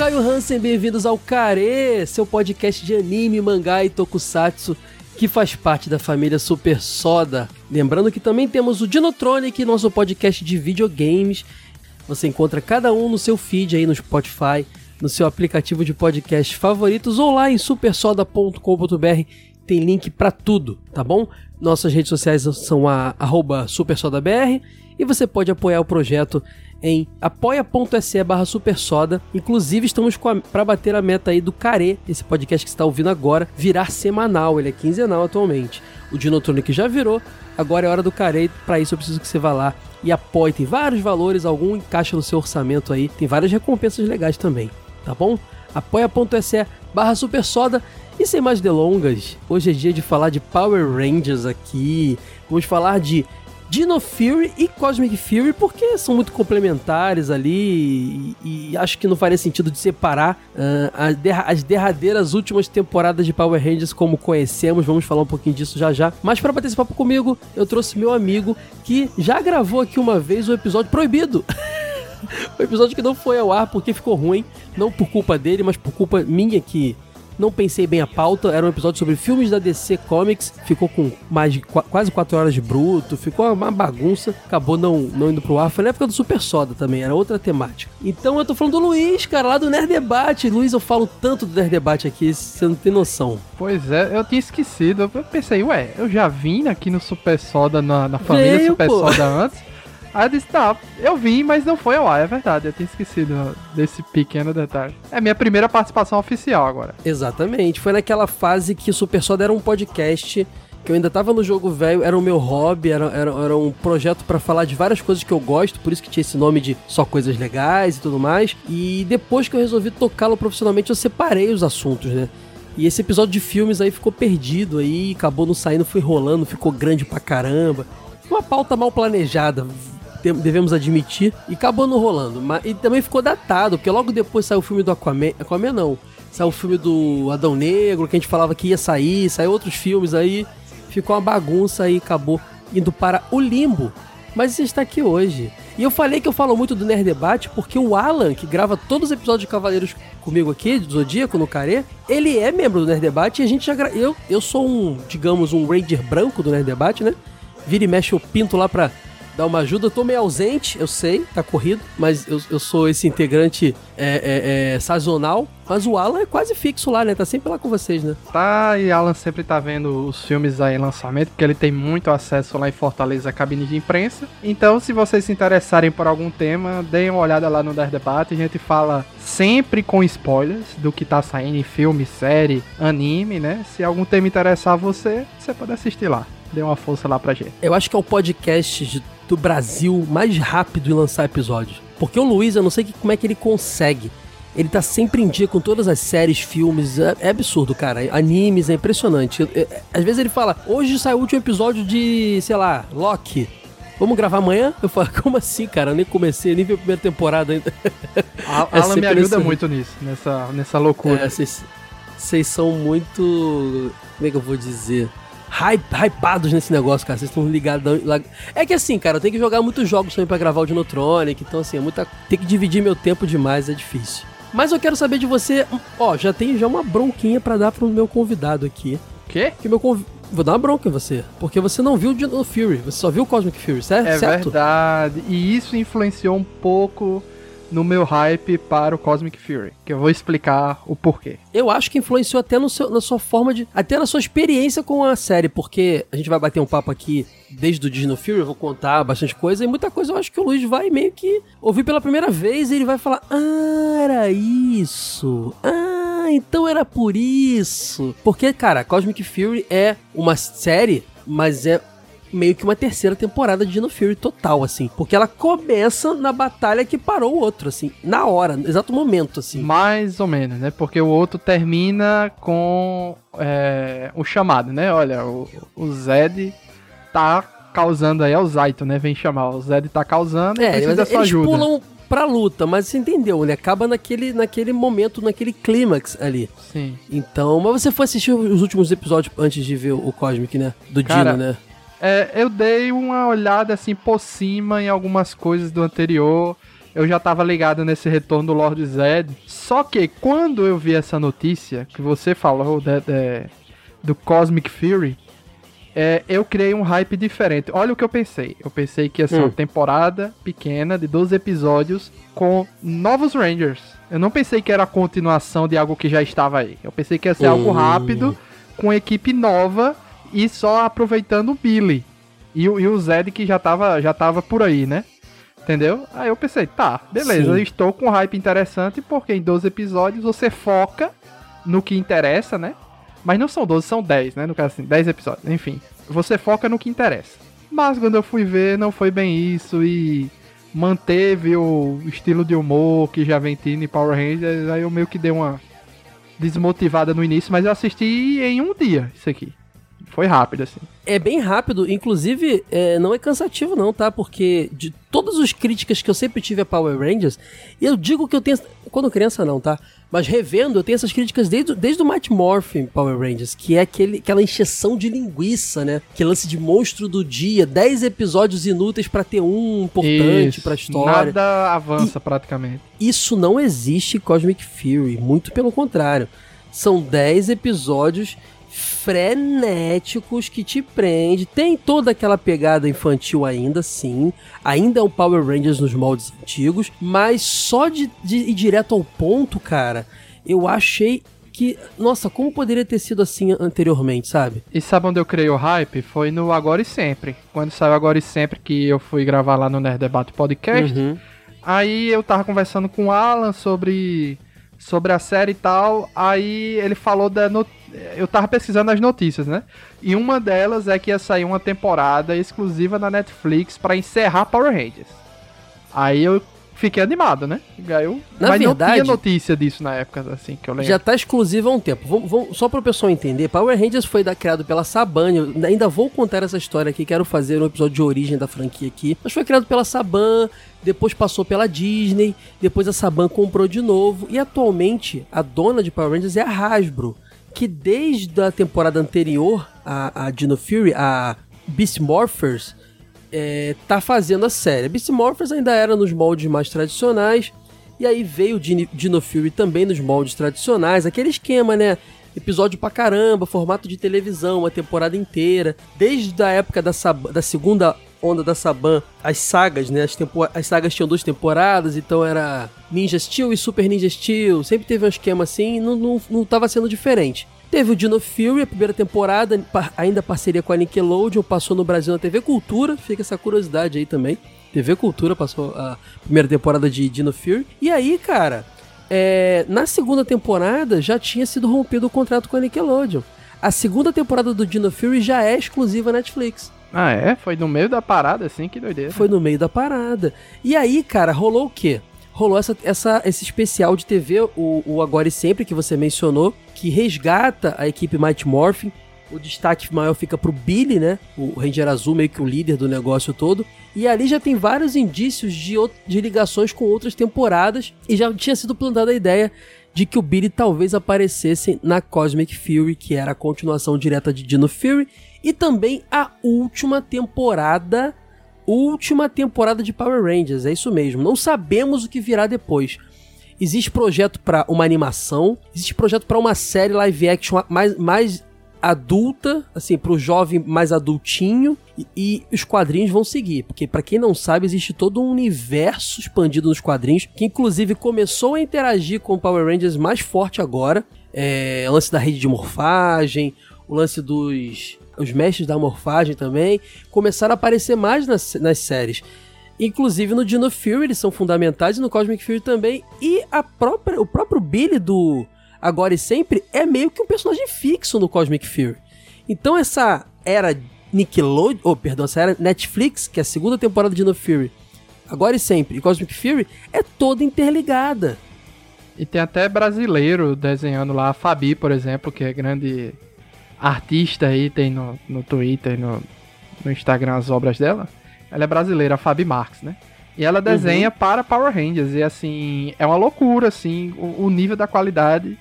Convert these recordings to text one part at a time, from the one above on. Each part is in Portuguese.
Caio Hansen, bem-vindos ao Care, seu podcast de anime, mangá e tokusatsu, que faz parte da família Super Soda. Lembrando que também temos o Dinotronic, nosso podcast de videogames. Você encontra cada um no seu feed aí no Spotify, no seu aplicativo de podcast favoritos ou lá em supersoda.com.br. Tem link pra tudo, tá bom? Nossas redes sociais são a arroba supersodabr e você pode apoiar o projeto em apoia.se barra supersoda. Inclusive, estamos para bater a meta aí do Care, esse podcast que está ouvindo agora, virar semanal. Ele é quinzenal atualmente. O Dinotronic já virou, agora é hora do Care. Para isso, eu preciso que você vá lá e apoie. Tem vários valores, algum encaixa no seu orçamento aí. Tem várias recompensas legais também, tá bom? apoia.se barra supersoda. E sem mais delongas, hoje é dia de falar de Power Rangers aqui. Vamos falar de Dino Fury e Cosmic Fury porque são muito complementares ali e, e acho que não faria sentido de separar ah, as, derra- as derradeiras últimas temporadas de Power Rangers como conhecemos. Vamos falar um pouquinho disso já já. Mas para bater esse papo comigo, eu trouxe meu amigo que já gravou aqui uma vez o episódio proibido. o episódio que não foi ao ar porque ficou ruim, não por culpa dele, mas por culpa minha que não pensei bem a pauta. Era um episódio sobre filmes da DC Comics. Ficou com mais de qua- quase 4 horas de bruto. Ficou uma bagunça. Acabou não, não indo pro ar. Foi na época do Super Soda também. Era outra temática. Então eu tô falando do Luiz, cara, lá do Nerd Debate. Luiz, eu falo tanto do Nerd Debate aqui, você não tem noção. Pois é, eu tinha esquecido. Eu pensei, ué, eu já vim aqui no Super Soda, na, na família Veio, Super pô. Soda antes. Aí eu disse, tá, eu vim, mas não foi ao ar, é verdade, eu tinha esquecido desse pequeno detalhe. É minha primeira participação oficial agora. Exatamente. Foi naquela fase que o Super Soda era um podcast que eu ainda tava no jogo velho, era o meu hobby, era, era, era um projeto pra falar de várias coisas que eu gosto, por isso que tinha esse nome de só coisas legais e tudo mais. E depois que eu resolvi tocá-lo profissionalmente, eu separei os assuntos, né? E esse episódio de filmes aí ficou perdido aí, acabou não saindo, foi rolando, ficou grande pra caramba. Uma pauta mal planejada, devemos admitir, e acabou não rolando. Mas, e também ficou datado, porque logo depois saiu o filme do Aquaman. Aquaman não. Saiu o filme do Adão Negro, que a gente falava que ia sair, saiu outros filmes aí. Ficou uma bagunça aí, acabou indo para o limbo. Mas está aqui hoje. E eu falei que eu falo muito do Nerd Debate porque o Alan, que grava todos os episódios de Cavaleiros comigo aqui, do Zodíaco, no Carê, ele é membro do Nerd Debate e a gente já. Gra... Eu, eu sou um, digamos, um Ranger branco do Nerd Debate, né? Vira e mexe eu pinto lá pra dar uma ajuda. Eu tô meio ausente, eu sei, tá corrido, mas eu, eu sou esse integrante é, é, é, sazonal. Mas o Alan é quase fixo lá, né? Tá sempre lá com vocês, né? Tá, e Alan sempre tá vendo os filmes aí em lançamento, porque ele tem muito acesso lá em Fortaleza, cabine de imprensa. Então, se vocês se interessarem por algum tema, deem uma olhada lá no Nerd Debate. A gente fala sempre com spoilers do que tá saindo em filme, série, anime, né? Se algum tema interessar você, você pode assistir lá. Dê uma força lá pra gente. Eu acho que é o podcast de- do Brasil mais rápido em lançar episódios. Porque o Luiz, eu não sei que- como é que ele consegue. Ele tá sempre em dia com todas as séries, filmes. É, é absurdo, cara. Animes, é impressionante. Eu- eu- às vezes ele fala, hoje saiu o último episódio de, sei lá, Loki. Vamos gravar amanhã? Eu falo, como assim, cara? Eu nem comecei, nem vi a primeira temporada ainda. A- É Alan me ajuda esse- muito nisso, nessa, nessa loucura. É, Vocês vocês são muito. Como é que eu vou dizer? Hype, hypados nesse negócio, cara. Vocês estão ligados. lá- É que assim, cara, eu tenho que jogar muitos jogos também pra gravar o Dinotronic. Então, assim, é muita. Tem que dividir meu tempo demais, é difícil. Mas eu quero saber de você. Ó, já tem já uma bronquinha pra dar pro meu convidado aqui. Quê? Que meu conv... Vou dar uma bronca em você. Porque você não viu o Dino Fury. Você só viu o Cosmic Fury, certo? É certo? verdade. E isso influenciou um pouco no meu hype para o Cosmic Fury, que eu vou explicar o porquê. Eu acho que influenciou até seu, na sua forma de. Até na sua experiência com a série, porque a gente vai bater um papo aqui desde o Disney Fury, eu vou contar bastante coisa, e muita coisa eu acho que o Luiz vai meio que ouvir pela primeira vez e ele vai falar: Ah, era isso. Ah, então era por isso. Porque, cara, Cosmic Fury é uma série, mas é meio que uma terceira temporada de Dino Fury total, assim. Porque ela começa na batalha que parou o outro, assim, na hora, no exato momento, assim. Mais ou menos, né? Porque o outro termina com é, o chamado, né? Olha, o, o Zed tá causando aí, é o Zaito, né? Vem chamar. O Zed tá causando É, precisa da sua eles ajuda. pulam pra luta, mas você entendeu, né? Acaba naquele, naquele momento, naquele clímax ali. Sim. Então, mas você foi assistir os últimos episódios antes de ver o Cosmic, né? Do Cara, Dino, né? É, eu dei uma olhada assim por cima em algumas coisas do anterior. Eu já tava ligado nesse retorno do Lord Zed. Só que quando eu vi essa notícia que você falou de- de- do Cosmic Fury, é, eu criei um hype diferente. Olha o que eu pensei. Eu pensei que ia ser Hum. uma temporada pequena de 12 episódios com novos Rangers. Eu não pensei que era a continuação de algo que já estava aí. Eu pensei que ia ser algo Hum. rápido, com equipe nova e só aproveitando o Billy. E, o- e o Zed que já tava, já tava por aí, né? Entendeu? Aí eu pensei, tá, beleza, Sim. eu estou com um hype interessante porque em 12 episódios você foca no que interessa, né? Mas não são 12, são 10, né? No caso assim, 10 episódios. Enfim, você foca no que interessa. Mas quando eu fui ver, não foi bem isso e manteve o estilo de humor que já vem tendo em Power Rangers. Aí eu meio que dei uma desmotivada no início, mas eu assisti em um dia isso aqui. Foi rápido, assim. É bem rápido, inclusive é, não é cansativo não, tá? Porque de todas as críticas que eu sempre tive a Power Rangers, eu digo que eu tenho... Quando criança não, tá? Mas revendo, eu tenho essas críticas desde, desde o Mighty Morphin Power Rangers, que é aquele, aquela encheção de linguiça, né? Que lance de monstro do dia, 10 episódios inúteis pra ter um importante Isso. pra história. Nada avança praticamente. Isso não existe em Cosmic Fury, muito pelo contrário. São 10 episódios frenéticos que te prende. Tem toda aquela pegada infantil ainda, sim. Ainda é um Power Rangers nos moldes antigos, mas só de, de ir direto ao ponto, cara, eu achei que, nossa, como poderia ter sido assim anteriormente, sabe? E sabe onde eu criei o hype? Foi no Agora e Sempre. Quando saiu Agora e Sempre, que eu fui gravar lá no Nerd Debate Podcast. Uhum. Aí eu tava conversando com o Alan sobre, sobre a série e tal. Aí ele falou da. no- Eu tava pesquisando as notícias, né? E uma delas é que ia sair uma temporada exclusiva na Netflix pra encerrar Power Rangers. Aí eu fiquei animado, né? Eu, Na mas não verdade- tinha notícia disso na época, assim, que eu lembro. Já tá exclusivo há um tempo. Vamos, vamos- só para o pessoal entender, Power Rangers foi da- criado pela Saban. Eu ainda vou contar essa história aqui, quero fazer um episódio de origem da franquia aqui. Mas foi criado pela Saban, depois passou pela Disney, depois a Saban comprou de novo. E atualmente a dona de Power Rangers é a Hasbro, que desde a temporada anterior, a, a Dino Fury, a Beast Morphers, é, tá fazendo a série. Beast Morphers ainda era nos moldes mais tradicionais. E aí veio o Dino, Fury também nos moldes tradicionais. Aquele esquema, né? Episódio pra caramba, formato de televisão, uma temporada inteira. Desde a época da, Sab- da segunda onda da Saban, as sagas, né? As, as sagas tinham duas temporadas, então era Ninja Steel e Super Ninja Steel. Sempre teve um esquema assim não, não, não tava sendo diferente. Teve o Dino Fury, a primeira temporada, ainda parceria com a Nickelodeon, passou no Brasil na TV Cultura, fica essa curiosidade aí também. TV Cultura passou a primeira temporada de Dino Fury. E aí, cara, é, na segunda temporada já tinha sido rompido o contrato com a Nickelodeon. A segunda temporada do Dino Fury já é exclusiva Netflix. Ah, é? Foi no meio da parada, assim, que doideira. Foi no meio da parada. E aí, cara, rolou o quê? Rolou essa, essa- esse especial de TV, o, o Agora e Sempre, que você mencionou, que resgata a equipe Mighty Morphin. O destaque maior fica pro Billy, né? O Ranger Azul, meio que o líder do negócio todo. E ali já tem vários indícios de, de ligações com outras temporadas. E já tinha sido plantada a ideia de que o Billy talvez aparecesse na Cosmic Fury, que era a continuação direta de Dino Fury. E também a última temporada última temporada de Power Rangers, é isso mesmo. Não sabemos o que virá depois. Existe projeto para uma animação, existe projeto para uma série live action mais, mais adulta, assim, pro jovem mais adultinho, e, e os quadrinhos vão seguir, porque para quem não sabe, existe todo um universo expandido nos quadrinhos, que inclusive começou a interagir com o Power Rangers mais forte agora, é, o lance da rede de morfagem, o lance dos os mestres da morfagem também, começaram a aparecer mais nas, nas séries. Inclusive no Dino Fury eles são fundamentais e no Cosmic Fury também. E a própria, o próprio Billy do Agora e Sempre é meio que um personagem fixo no Cosmic Fury. Então essa era Nickelodeon, oh, perdão, essa era Netflix, que é a segunda temporada de No Fury, agora e sempre, e Cosmic Fury, é toda interligada. E tem até brasileiro desenhando lá, a Fabi, por exemplo, que é grande artista aí, tem no, no Twitter, no, no Instagram as obras dela. Ela é brasileira, a Fabi Marques, né? E ela desenha uhum. para Power Rangers. E assim, é uma loucura, assim, o, o, nível da qualidade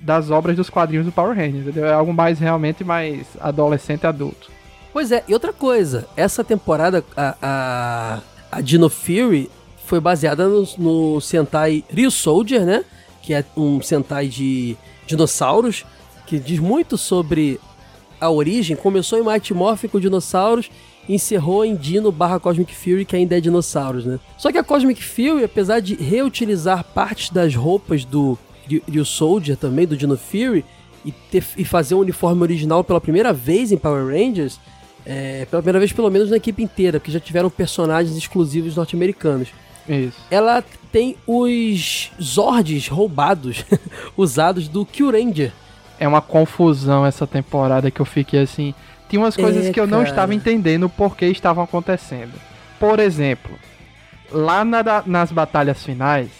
das obras dos quadrinhos do Power Rangers. Entendeu? É algo mais realmente mais adolescente adulto. Pois é, e outra coisa, essa temporada, a, a, a Dino Fury foi baseada no, no Sentai Ryu Soldier, né? Que é um Sentai de dinossauros, que diz muito sobre a origem. Começou em Mighty Morphin com dinossauros encerrou em Dino barra Cosmic Fury, que ainda é dinossauros, né? Só que a Cosmic Fury, apesar de reutilizar partes das roupas do Ryu Soldier também, do Dino Fury, e, ter, e fazer um uniforme original pela primeira vez em Power Rangers, é, pela primeira vez pelo menos na equipe inteira, porque já tiveram personagens exclusivos norte-americanos. Isso. Ela tem os Zords roubados, usados do Q-Ranger. É uma confusão essa temporada que eu fiquei assim tinha umas coisas que eu não estava entendendo por que estavam acontecendo. Por exemplo, lá na, nas batalhas finais,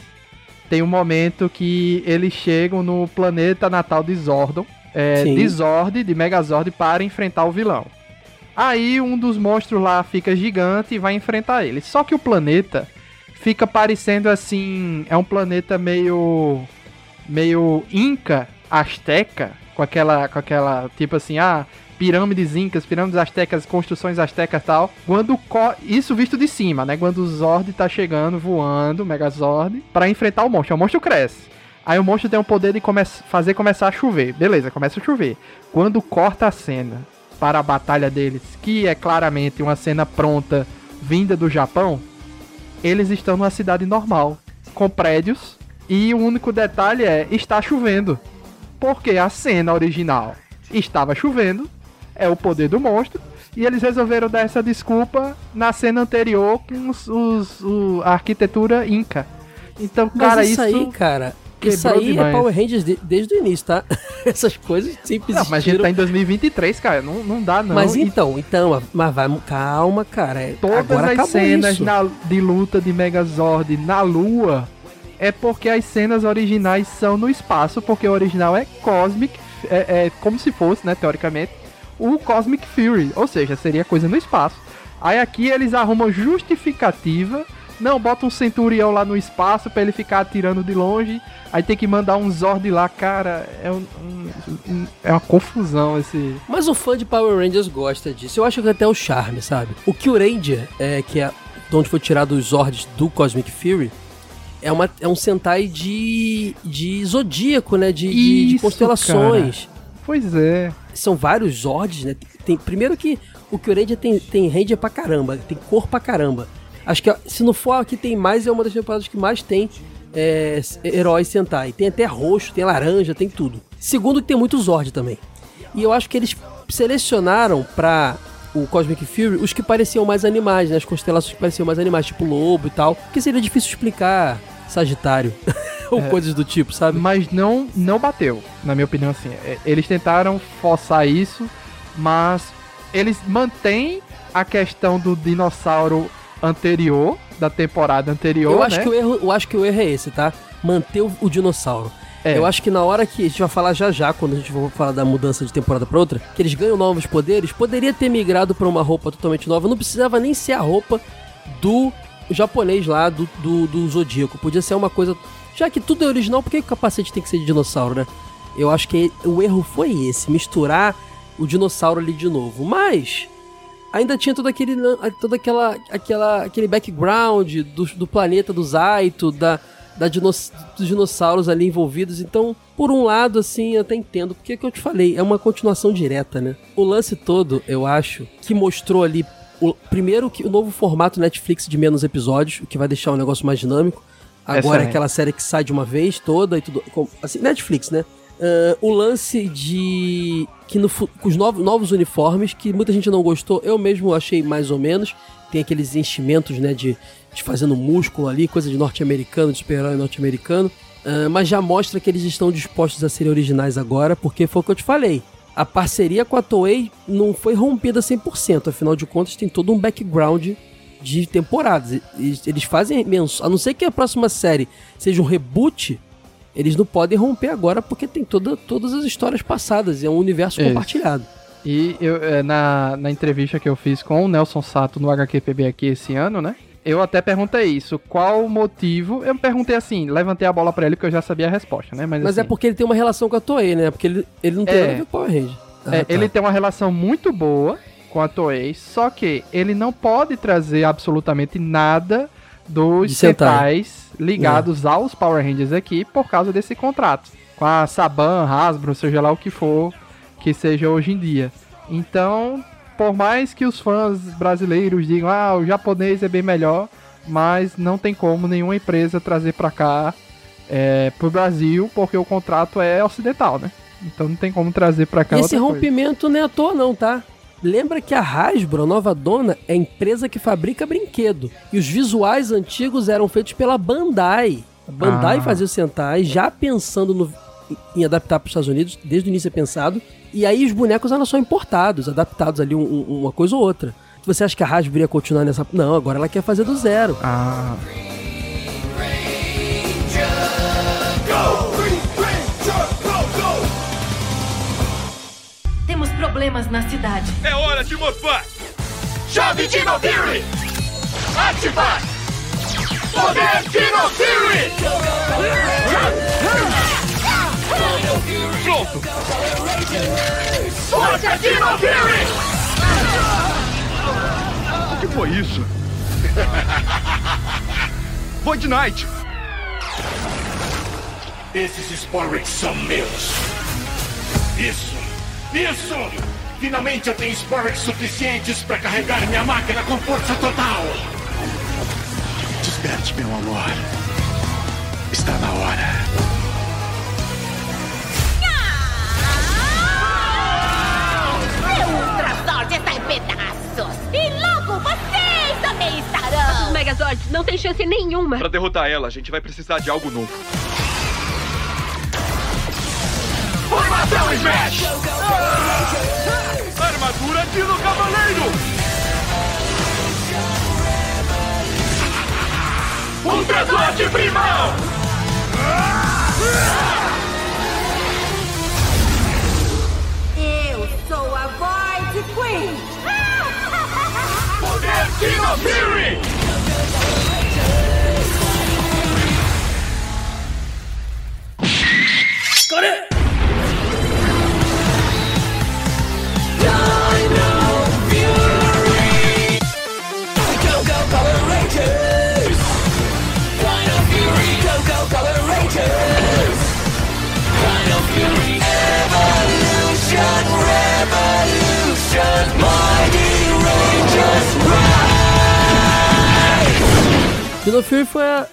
tem um momento que eles chegam no planeta natal de Zordon, é, de Zord, de Megazord, para enfrentar o vilão. Aí um dos monstros lá fica gigante e vai enfrentar ele. Só que o planeta fica parecendo assim, é um planeta meio meio inca, asteca, com aquela com aquela tipo assim, ah, pirâmides incas, pirâmides astecas, construções astecas tal. Quando isso visto de cima, né? Quando o Zord tá chegando, voando, Megazord, para enfrentar o monstro. O monstro cresce. Aí o monstro tem o poder de come fazer começar a chover. Beleza, começa a chover. Quando corta a cena para a batalha deles, que é claramente uma cena pronta vinda do Japão, eles estão numa cidade normal, com prédios, e o único detalhe é está chovendo. Porque a cena original estava chovendo é o poder do monstro. E eles resolveram dar essa desculpa na cena anterior com os, os, o, a arquitetura inca. Então, cara, Mas isso, isso aí, cara, isso aí é demais. é Power Rangers de, desde o início, tá? Essas coisas sempre existiram. Não, mas a gente tá em 2023, cara, não, não dá não. Mas então, então, mas vai, calma, cara. É, Todas as cenas na, de luta de Megazord na Lua é porque as cenas originais são no espaço, porque o original é Cosmic, é, é como se fosse, né, teoricamente, o Cosmic Fury, ou seja, seria coisa no espaço. Aí aqui eles arrumam justificativa, não, bota um Centurião lá no espaço para ele ficar atirando de longe, aí tem que mandar um Zord lá, cara, é, um, um, é uma confusão esse... Mas o fã de Power Rangers gosta disso, eu acho que até o charme, sabe? O Kyuranger, é, que é de onde foi tirado os Zords do Cosmic Fury, é, uma, é um Sentai de, de zodíaco, né? De, Isso, de, de constelações. Cara. Pois é. São vários Zords, né? Tem, primeiro que o Kyuranger tem, tem Ranger pra caramba, tem cor pra caramba. Acho que se não for aqui tem mais, é uma das temporadas que mais tem é, heróis Sentai. Tem até roxo, tem laranja, tem tudo. Segundo que tem muito Zord também. E eu acho que eles selecionaram pra o Cosmic Fury os que pareciam mais animais, né? As constelações que pareciam mais animais, tipo lobo e tal. Porque seria difícil explicar Sagitário. ou é, coisas do tipo, sabe? Mas não, não bateu, na minha opinião, assim. É, eles tentaram forçar isso, mas eles mantêm a questão do dinossauro anterior, da temporada anterior, eu acho né? Que o erro, eu acho que o erro é esse, tá? Manter o, o dinossauro. É. Eu acho que na hora que a gente vai falar já já, quando a gente for falar da mudança de temporada para outra, que eles ganham novos poderes, poderia ter migrado para uma roupa totalmente nova, não precisava nem ser a roupa do japonês lá, do, do, do Zodíaco. Podia ser uma coisa já que tudo é original, por que o capacete tem que ser de dinossauro, né? Eu acho que o erro foi esse, misturar o dinossauro ali de novo. Mas ainda tinha todo aquele todo aquela, aquela aquele background do, do planeta do Zaito, da, da dinos, dos dinossauros ali envolvidos. Então, por um lado, assim, eu até entendo, porque é que eu te falei, é uma continuação direta, né? O lance todo, eu acho, que mostrou ali o, primeiro que o novo formato Netflix de menos episódios, o que vai deixar o negócio mais dinâmico. Agora é aquela série que sai de uma vez toda e tudo. Assim, Netflix, né? Uh, o lance de. que no, com os novos, novos uniformes, que muita gente não gostou, eu mesmo achei mais ou menos. Tem aqueles enchimentos, né, de, de fazendo músculo ali, coisa de norte-americano, de super-herói norte-americano. Uh, mas já mostra que eles estão dispostos a serem originais agora, porque foi o que eu te falei. A parceria com a Toei não foi rompida 100%, afinal de contas tem todo um background de temporadas. Eles, fazem menção, a não ser que a próxima série seja um reboot, eles não podem romper agora porque tem toda, todas as histórias passadas, é um universo compartilhado. E eu, é, na, na entrevista que eu fiz com o Nelson Sato no HQPB aqui esse ano, né? Eu até perguntei isso, qual o motivo? Eu perguntei assim, levantei a bola pra ele porque eu já sabia a resposta, né? Mas, Mas é assim, porque ele tem uma relação com a Toei, né? Porque ele, ele não tem É. nada a ver com Power Ranger. Ah, É, tá. Ele tem uma relação muito boa com a Toei, só que ele não pode trazer absolutamente nada dos. Sentais ligados aos Power Rangers aqui por causa desse contrato. Com a Saban, Hasbro, seja lá o que for que seja hoje em dia. Então, por mais que os fãs brasileiros digam, ah, o japonês é bem melhor, mas não tem como nenhuma empresa trazer pra cá é, pro Brasil, porque o contrato é ocidental, né? Então não tem como trazer pra cá esse coisa. rompimento não é à toa, não, tá? Lembra que a Hasbro, a nova dona, é a empresa que fabrica brinquedo. E os visuais antigos eram feitos pela Bandai. A Bandai Ah. fazia o Sentai, já pensando no- em adaptar para os Estados Unidos, desde o início é pensado. E aí os bonecos eram só importados, adaptados ali um- um- uma coisa ou outra. Você acha que a Hasbro ia continuar nessa... Não, agora ela quer fazer do zero. Ah, Temos problemas na cidade. É hora de morfar! Chave Dino Fury! Ativar! Poder Dino Fury! Pronto! Força Dino Fury! O que foi isso? Void Knight! Esses Sporrix são meus. Isso! Isso! Finalmente eu tenho Sporrix suficientes para carregar minha máquina com força total! Desperte, meu amor. Está na hora. Pedaços! E logo vocês também estarão! Os Megazords não tem chance nenhuma. Pra derrotar ela, a gente vai precisar de algo novo. Formação Smash! Armadura Dino Cavaleiro! Ultraslot Primal! Eu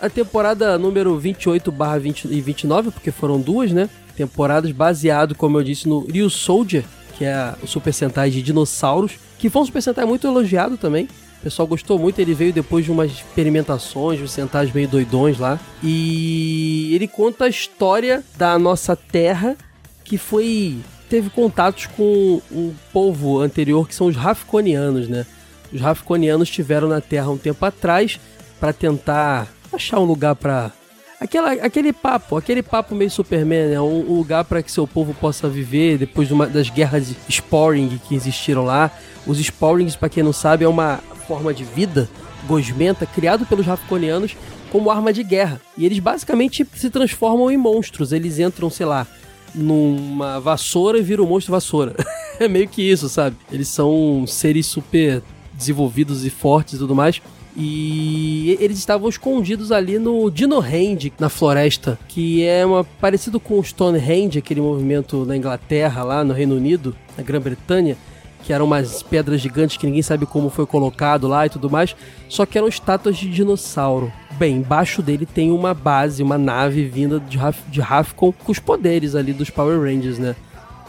a, temporada número 28 barra 20 e 29, porque foram duas, né? Temporadas baseado, como eu disse, no Ryu Soldier, que é o Super Sentai de dinossauros, que foi um Super Sentai muito elogiado também. O pessoal gostou muito, ele veio depois de umas experimentações, uns Sentais meio doidões lá. E ele conta a história da nossa Terra, que foi... teve contatos com um povo anterior, que são os Rafconianos, né? Os Rafconianos estiveram na Terra um tempo atrás para tentar achar um lugar para aquela aquele papo, aquele papo meio Superman, né? Um, um lugar para que seu povo possa viver depois de uma, das guerras Sporing que existiram lá. Os Sporings, para quem não sabe, é uma forma de vida gosmenta criado pelos Rafconianos como arma de guerra. E eles basicamente se transformam em monstros. Eles entram, sei lá, numa vassoura e viram um monstro vassoura. é meio que isso, sabe? Eles são seres super desenvolvidos e fortes e tudo mais. E eles estavam escondidos ali no Dino Hand, na floresta, que é uma, parecido com o Stonehenge, aquele movimento na Inglaterra, lá no Reino Unido, na Grã-Bretanha, que eram umas pedras gigantes que ninguém sabe como foi colocado lá e tudo mais, só que eram estátuas de dinossauro. Bem, embaixo dele tem uma base, uma nave vinda de, Raf Rafcon com os poderes ali dos Power Rangers, né?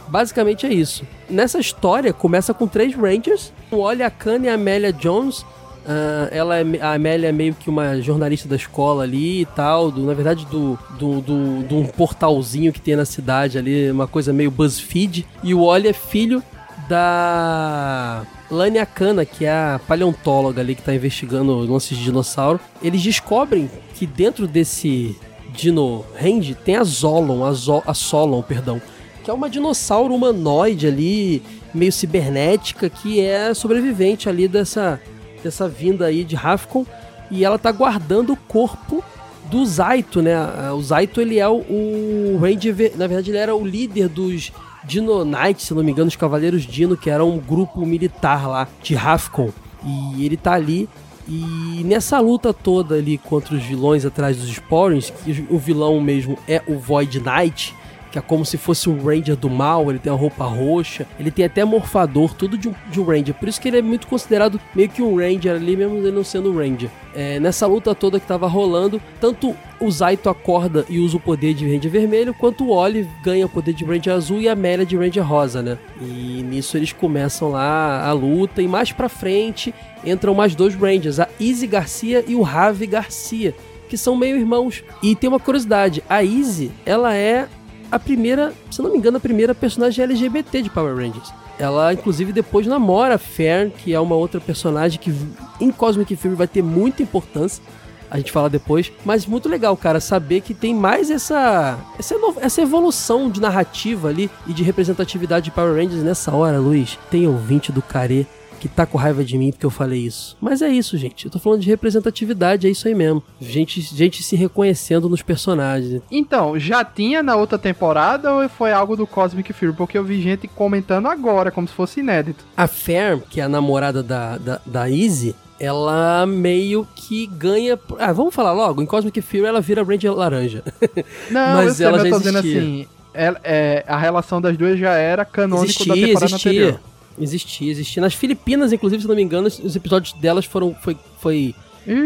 Basicamente é isso. Nessa história, começa com três Rangers, o Olha Khan e a Amélia Jones, Uh, ela é, a Amélia é meio que uma jornalista da escola ali e tal, do, na verdade do, do, do, do um portalzinho que tem na cidade ali, uma coisa meio BuzzFeed. E o Oli é filho da Lania Kana, que é a paleontóloga ali que está investigando lances de dinossauro. Eles descobrem que dentro desse Dino Range tem a Zolon, a, Zo a Solon, perdão, que é uma dinossauro humanoide ali, meio cibernética, que é sobrevivente ali dessa dessa vinda aí de Rafcon e ela tá guardando o corpo do Zaito, né? O Zaito ele é o, o Ranger, na verdade ele era o líder dos Dino Knights, se não me engano, os Cavaleiros Dino, que era um grupo militar lá de Rafcon. E ele tá ali e nessa luta toda ali contra os vilões atrás dos Sporings, que o vilão mesmo é o Void Knight, que é como se fosse um Ranger do mal, ele tem uma roupa roxa, ele tem até morfador, tudo de um, de um Ranger. Por isso que ele é muito considerado meio que um Ranger ali, mesmo ele não sendo um Ranger. É, nessa luta toda que tava rolando, tanto o Zaito acorda e usa o poder de Ranger vermelho, quanto o Oli ganha o poder de Ranger azul e a Amélia de Ranger rosa, né? E nisso eles começam lá a luta, e mais pra frente entram mais dois Rangers, a Izzy Garcia e o Ravi Garcia que são meio irmãos. E tem uma curiosidade, a Izzy, ela é a primeira, se não me engano, a primeira personagem LGBT de Power Rangers. Ela, inclusive, depois namora Fern, que é uma outra personagem que em Cosmic Fury vai ter muita importância. A gente fala depois. Mas muito legal, cara, saber que tem mais essa, essa, essa evolução de narrativa ali e de representatividade de Power Rangers nessa hora, Luiz. Tem ouvinte do Care que tá com raiva de mim porque eu falei isso. Mas é isso, gente. Eu tô falando de representatividade, é isso aí mesmo. Gente, gente se reconhecendo nos personagens. Então, já tinha na outra temporada ou foi algo do Cosmic Fury? Porque eu vi gente comentando agora, como se fosse inédito. A Ferm, que é a namorada da, da, da Izzy, ela meio que ganha. Ah, vamos falar logo. Em Cosmic Fury ela vira Ranger laranja. Não, mas eu ela já eu tô existia. dizendo assim. É, é, a relação das duas já era canônico existia, da temporada existia. anterior. Existia, existia. Nas Filipinas, inclusive, se não me engano, os episódios delas foram. Foi, foi,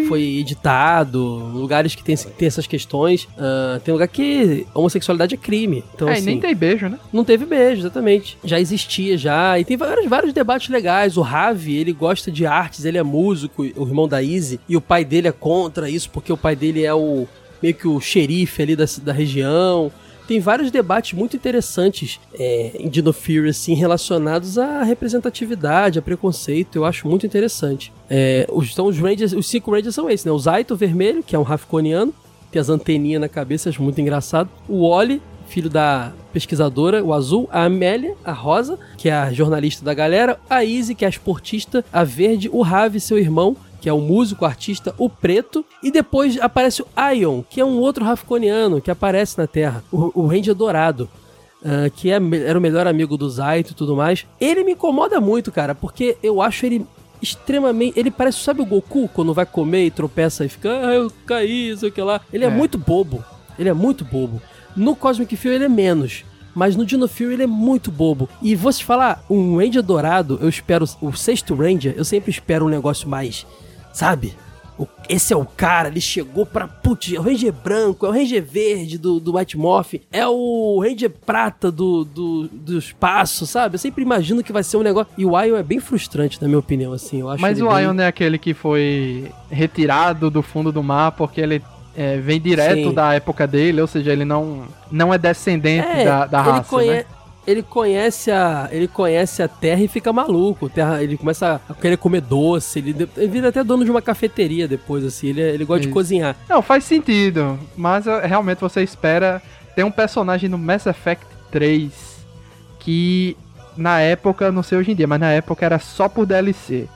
foi editado, lugares que tem, tem essas questões. Uh, tem lugar que homossexualidade é crime. Então, é, assim, nem tem beijo, né? Não teve beijo, exatamente. Já existia, já. E tem vários, vários debates legais. O Ravi, ele gosta de artes, ele é músico, o irmão da Izzy, e o pai dele é contra isso, porque o pai dele é o meio que o xerife ali da, da região tem vários debates muito interessantes é, em Dino Fury, assim, relacionados à representatividade, a preconceito. Eu acho muito interessante. É, os, então, os Rangers, os cinco Rangers são esses, né? O Zaito vermelho, que é um Rafconiano, tem as anteninhas na cabeça, acho muito engraçado. O Oli, filho da pesquisadora, o azul, a Amélia, a rosa, que é a jornalista da galera, a Izzy, que é a esportista, a verde, o Ravi, seu irmão, que é o músico, o artista, o preto, e depois aparece o Ion, que é um outro Rafconiano que aparece na Terra, o, o Ranger Dourado. Uh, que é, era o melhor amigo do Zaito e tudo mais. Ele me incomoda muito, cara, porque eu acho ele extremamente. Ele parece, sabe o Goku quando vai comer e tropeça e fica, ah, eu caí, sei o que lá. Ele é. é muito bobo. Ele é muito bobo. No Cosmic Fury ele é menos. Mas no Dino Fury ele é muito bobo. E vou te falar, um Ranger dourado, eu espero. O sexto Ranger, eu sempre espero um negócio mais sabe? O, esse é o cara, ele chegou pra. Putz, é o Ranger branco, é o Ranger verde do, do White Morph, é o Ranger prata do, do, do espaço, sabe? Eu sempre imagino que vai ser um negócio. E o Ion é bem frustrante, na minha opinião, assim. Eu acho Mas o bem... Ion é aquele que foi retirado do fundo do mar porque ele é, vem direto Sim. da época dele, ou seja, ele não, não é descendente é, da, da raça. Conhe... Né? Ele conhece a ele conhece a terra e fica maluco. Terra, ele começa a querer comer doce, ele, ele vira até dono de uma cafeteria depois, assim, ele, ele gosta Isso. de cozinhar. Não, faz sentido, mas eh, realmente você espera ter um personagem no Mass Effect 3 que na época, não sei hoje em dia, mas na época era só por DLC,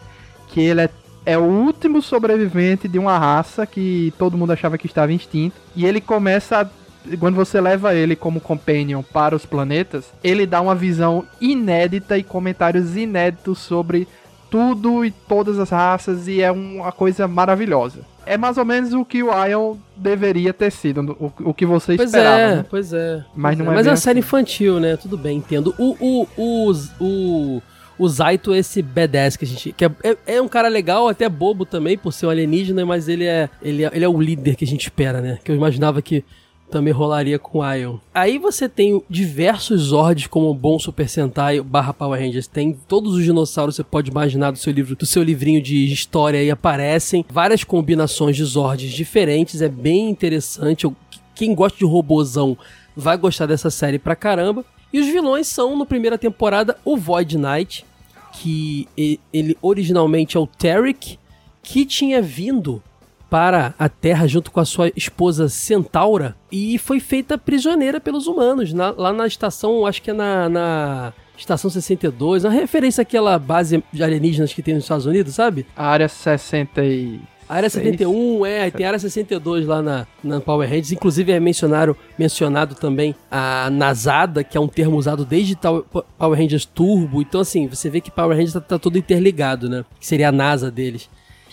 que ele é é o último sobrevivente de uma raça que todo mundo achava que estava extinto. E ele começa a quando você leva ele como companion para os planetas, ele dá uma visão inédita e comentários inéditos sobre tudo e todas as raças e é uma coisa maravilhosa. É mais ou menos o que o Ion deveria ter sido, o, o que você pois esperava. É, né? Pois é, Mas não é. Mas é uma assim. série infantil, né? Tudo bem, entendo. O, o, o, o, o Zaito é esse badass que a gente. Que é, é, é, um cara legal, até bobo também, por ser um alienígena, mas ele é, ele é, ele é o líder que a gente espera, né? Que eu imaginava que também rolaria com Ion. Aí você tem diversos Zords como bom Super Sentai barra Power Rangers. Tem todos os dinossauros que você pode imaginar do seu livro, do seu livrinho de história aí aparecem. Várias combinações de Zords diferentes. É bem interessante. Quem gosta de robozão vai gostar dessa série pra caramba. E os vilões são, na primeira temporada, o Void Knight, que ele originalmente é o Tarek, que tinha vindo para a Terra junto com a sua esposa Centaura e foi feita prisioneira pelos humanos na, lá na estação, acho que é na, na Estação 62, uma referência àquela base de alienígenas que tem nos Estados Unidos, sabe? A área 60 e... A área 71, é, tem a área 62 lá na, na Power Rangers. Inclusive é mencionado, mencionado também a Nasada, que é um termo usado desde Power Rangers Turbo. Então, assim, você vê que Power Rangers tá, tá todo interligado, né? Que seria a NASA deles.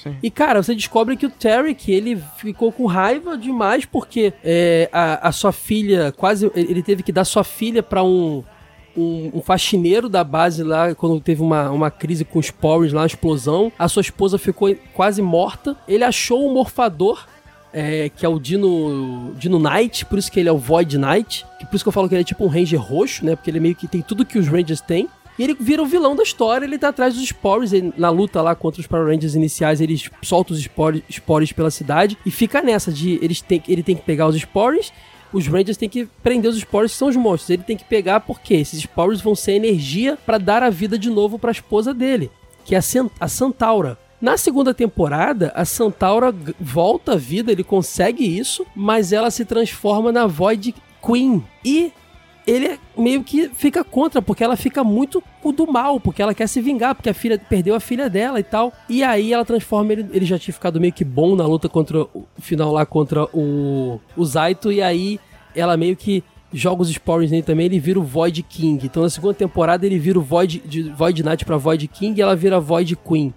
Sim. E, cara, você descobre que o Tarek, ele ficou com raiva demais porque é, a, a sua filha, quase, ele teve que dar sua filha para um, um, um, faxineiro da base lá, quando teve uma, uma crise com os Powers lá, uma explosão. A sua esposa ficou quase morta. Ele achou o um morfador. É, que é o Dino, Dino Knight, por isso que ele é o Void Knight, que por isso que eu falo que ele é tipo um Ranger roxo, né? Porque ele meio que tem tudo que os Rangers têm. E ele vira o vilão da história, ele tá atrás dos spores. Ele, na luta lá contra os Power Rangers iniciais, ele solta os spores, spores pela cidade e fica nessa de eles tem, ele tem que pegar os spores os Rangers têm que prender os spores que são os monstros. Ele tem que pegar porque esses spores vão ser energia para dar a vida de novo para a esposa dele, que é a, a Santaura. Na segunda temporada, a Santaura volta à vida, ele consegue isso, mas ela se transforma na Void Queen. E ele meio que fica contra, porque ela fica muito do mal, porque ela quer se vingar, porque a filha perdeu a filha dela e tal. E aí ela transforma ele, ele já tinha ficado meio que bom na luta contra o final lá contra o, o Zaito, e aí ela meio que joga os spores nele também, ele vira o Void King. Então na segunda temporada ele vira o Void, de Void Knight pra Void King e ela vira Void Queen.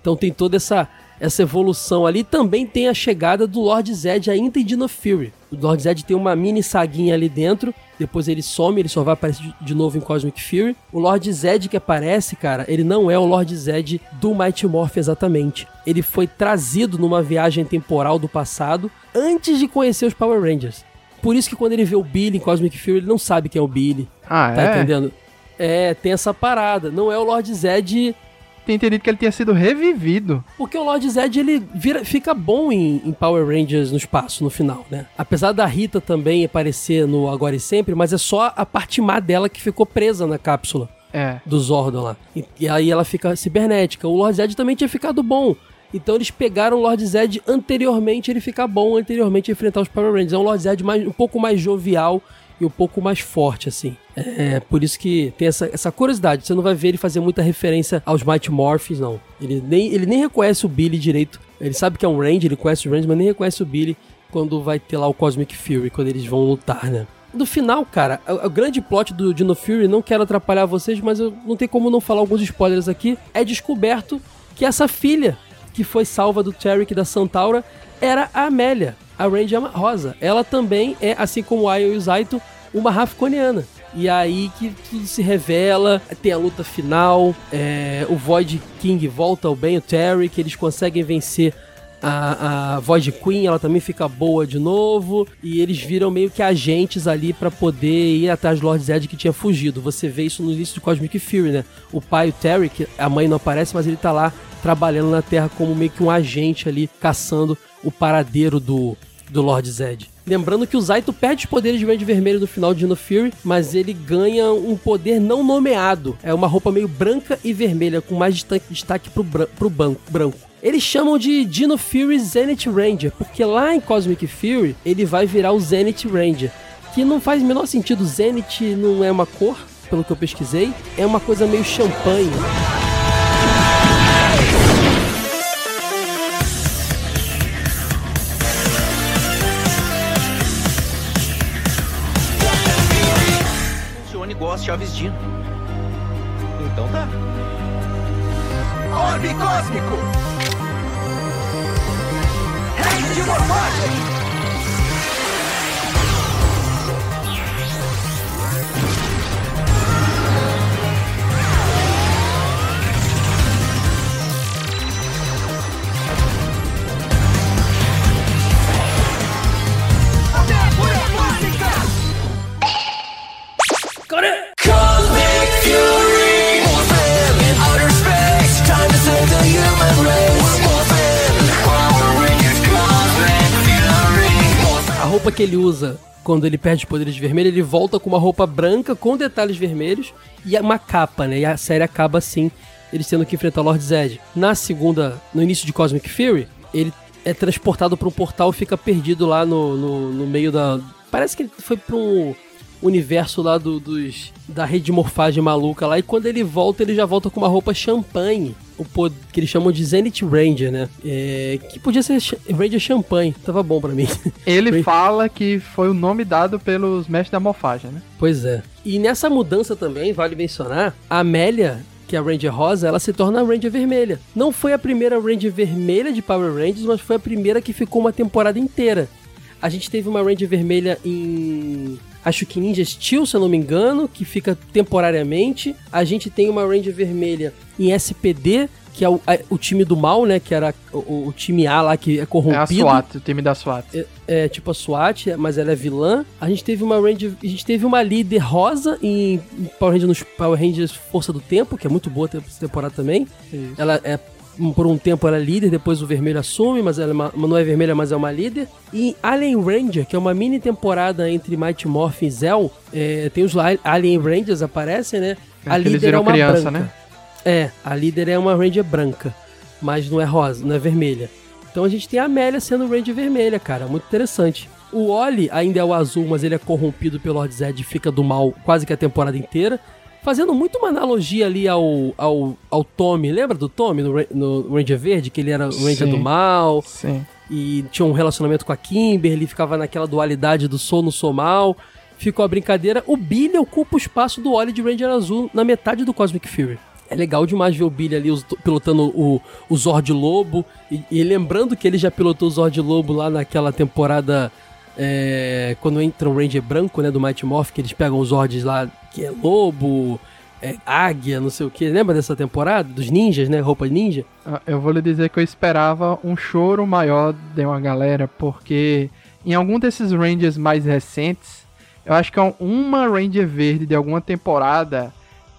Então tem toda essa essa evolução ali. Também tem a chegada do Lord Zed ainda em Dino Fury. O Lord Zed tem uma mini saguinha ali dentro, depois ele some, ele só vai aparecer de novo em Cosmic Fury. O Lord Zed que aparece, cara, ele não é o Lord Zed do Mighty Morph exatamente. Ele foi trazido numa viagem temporal do passado antes de conhecer os Power Rangers. Por isso que quando ele vê o Billy em Cosmic Fury, ele não sabe quem é o Billy. Ah, tá é? entendendo? É, tem essa parada. Não é o Lord Zed tinha entendido que ele tinha sido revivido. Porque o Lord Zed, ele vira, fica bom em, em, Power Rangers no espaço, no final, né? Apesar da Rita também aparecer no Agora e Sempre, mas é só a parte má dela que ficou presa na cápsula. É. Do Zordon lá. E, e aí ela fica cibernética. O Lord Zed também tinha ficado bom. Então eles pegaram o Lord Zed anteriormente ele ficar bom, anteriormente enfrentar os Power Rangers. É um Lord Zed mais, um pouco mais jovial e um pouco mais forte, assim. É por isso que tem essa, essa curiosidade. Você não vai ver ele fazer muita referência aos Mighty Morphs, não. Ele nem, ele nem reconhece o Billy direito. Ele sabe que é um Range, ele conhece o Range, mas nem reconhece o Billy quando vai ter lá o Cosmic Fury, quando eles vão lutar, né? No final, cara, o, grande plot do Dino Fury, não quero atrapalhar vocês, mas eu não tem como não falar alguns spoilers aqui, é descoberto que essa filha que foi salva do Tarek da Santaura era a Amélia, a Ranger Rosa. Ela também é, assim como o Ayo e o Zaito, uma Rafconiana. E aí que tudo se revela, tem a luta final, é, o Void King volta ao bem, o Terry, que eles conseguem vencer a, a Void Queen, ela também fica boa de novo, e eles viram meio que agentes ali para poder ir atrás do Lord Zed que tinha fugido. Você vê isso no início do Cosmic Fury, né? O pai, o Terry, que a mãe não aparece, mas ele tá lá trabalhando na Terra como meio que um agente ali, caçando o paradeiro do, do Lord Zed. Lembrando que o Zaito perde os poderes de Verde Vermelho no final de Dino Fury, mas ele ganha um poder não nomeado. É uma roupa meio branca e vermelha, com mais destaque pro, bran pro branco. Eles chamam de Dino Fury Zenith Ranger, porque lá em Cosmic Fury ele vai virar o Zenith Ranger, que não faz o menor sentido. Zenith não é uma cor, pelo que eu pesquisei, é uma coisa meio champanhe. As chaves Dino. Então tá. Orbe cósmico! Reino de morfagem! A roupa que ele usa quando ele perde poderes vermelhos, ele volta com uma roupa branca com detalhes vermelhos e uma capa, né? E a série acaba assim, ele tendo que enfrentar o Lord Zed. Na segunda, no início de Cosmic Fury, ele é transportado para um portal e fica perdido lá no, no, no meio da. Parece que ele foi para um universo lá do, dos da rede de morfagem maluca lá e quando ele volta ele já volta com uma roupa champanhe o pod, que eles chamam de Zenith Ranger né é, que podia ser Ranger champanhe tava bom pra mim Ele fala que foi o nome dado pelos mestres da morfagem, né? pois é e nessa mudança também vale mencionar a Amélia que é a Ranger Rosa, ela se torna a Ranger Vermelha. Não foi a primeira Ranger Vermelha de Power Rangers, mas foi a primeira que ficou uma temporada inteira. A gente teve uma Ranger Vermelha em. Acho que Ninja Steel, se eu não me engano, que fica temporariamente. A gente tem uma Ranger Vermelha em SPD, que é o, a- o time do mal, né? Que era o, o time A lá que é É a corrompido. SWAT, o time da SWAT. É, é tipo a SWAT, mas ela é vilã. A gente teve uma Ranger, a gente teve uma líder rosa em, Power Rangers Power Rangers Força do Tempo, que é muito boa essa temporada também. Isso. Ela é por um tempo ela é líder, depois o vermelho assume, mas ela é uma- não é vermelha, mas é uma líder. E Alien Ranger, que é uma mini temporada entre Mighty Morphin e Zell, é, tem os Alien Rangers aparecem, né? É que eles viram criança, né? É, a líder é uma Ranger branca, mas não é rosa, não é vermelha. Então a gente tem a Amélia sendo Ranger vermelha, cara, muito interessante. O Oli ainda é o azul, mas ele é corrompido pelo Lord Zed e fica do mal quase que a temporada inteira. Fazendo muito uma analogia ali ao, ao, ao Tommy, lembra do Tommy no, no Ranger Verde? Que ele era o Ranger Sim. do mal Sim. e tinha um relacionamento com a Kimberly, ficava naquela dualidade do sou no sou mal. Ficou a brincadeira. O Billy ocupa o espaço do Oli de Ranger Azul na metade do Cosmic Fury. É legal demais ver o Billy ali os- pilotando o, o Zord Lobo. E, e lembrando que ele já pilotou o Zord Lobo lá naquela temporada. É, quando entra o Ranger branco, né? Do Mighty Morph, que eles pegam os Zords lá, que é lobo, é, águia, não sei o que. Lembra dessa temporada? Dos ninjas, né? Roupa ninja? Ah, Eu vou lhe dizer que eu esperava um choro maior de uma galera, porque em algum desses Rangers mais recentes, eu acho que é uma Ranger verde de alguma temporada,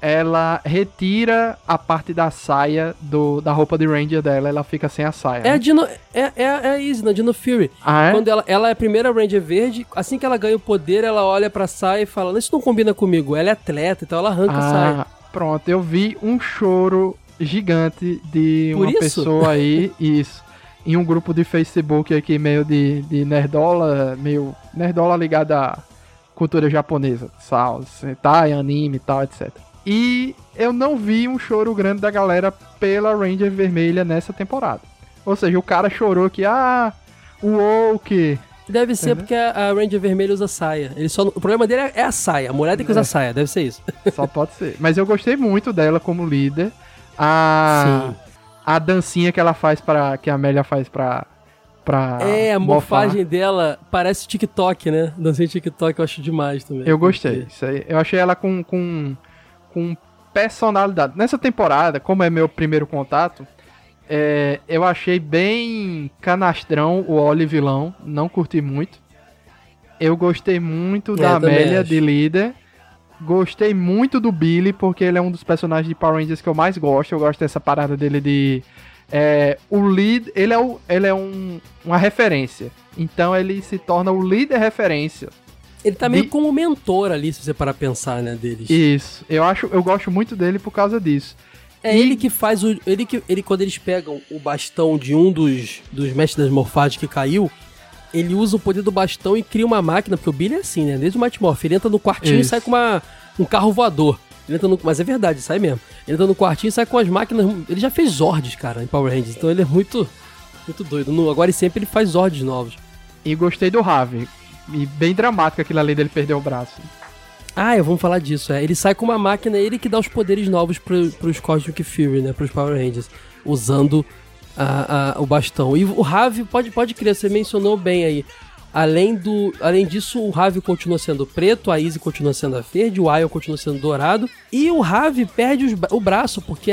ela retira a parte da saia do, da roupa de Ranger dela, ela fica sem a saia. É a né? Dino. É, é, é a Izzy, na Dino Fury. Ah, é? Quando ela, ela é a primeira Ranger verde, assim que ela ganha o poder, ela olha pra saia e fala: Isso não combina comigo. Ela é atleta, então ela arranca a saia. Ah, pronto, eu vi um choro gigante de Por uma isso? pessoa aí, isso, em um grupo de Facebook aqui, meio de, de nerdola, meio nerdola ligada à cultura japonesa, sal, sentai, anime e tal, etc. E eu não vi um choro grande da galera pela Ranger Vermelha nessa temporada. Ou seja, o cara chorou que, ah, o woke, Deve ser porque a, Ranger vermelha usa saia. Ele só, o problema dele é, é a saia. A mulher tem que usar saia, deve ser isso. Só pode ser. Mas eu gostei muito dela como líder. A, Sim. a dancinha que ela faz para que a Amélia faz pra. pra é, a mofar. morfagem dela parece TikTok, né? Dancinha TikTok eu acho demais também. Eu gostei. Isso aí, eu achei ela com, com, com personalidade. Nessa temporada, como é meu primeiro contato, é, eu achei bem canastrão o Oli vilão. Não curti muito. Eu gostei muito É, da também Amélia acho. de líder. Gostei muito do Billy, porque ele é um dos personagens de Power Rangers que eu mais gosto. Eu gosto dessa parada dele de. é, o lead, ele é, o, ele é um, uma referência. Então ele se torna o líder referência. Ele tá meio de- como mentor ali, se você parar pensar, né, deles. Isso. Eu acho, eu gosto muito dele por causa disso. É E- ele que faz o. Ele que. Ele, quando eles pegam o bastão de um dos, dos mestres das morfagens que caiu, ele usa o poder do bastão e cria uma máquina, porque o Billy é assim, né? Desde o Mighty Morph. Ele entra no quartinho e Isso. sai com uma, um carro voador. Ele entra no, mas é verdade, sai mesmo. Ele entra no quartinho e sai com as máquinas. Ele já fez Zords, cara, em Power Rangers. Então ele é muito. Muito doido. No, agora e sempre ele faz Zords novos. E gostei do Ravi. E bem dramático aquilo ali dele perder o braço. Ah, eu vamos falar disso. É. Ele sai com uma máquina, ele que dá os poderes novos pro, pros Cosmic Fury, né? Pros Power Rangers. Usando a, a- o bastão. E o Ravi, pode, pode crer, você mencionou bem aí. Além, do, além disso, o Ravi continua sendo preto, a Izzy continua sendo a verde, o Ion continua sendo dourado. E o Ravi perde os o braço, porque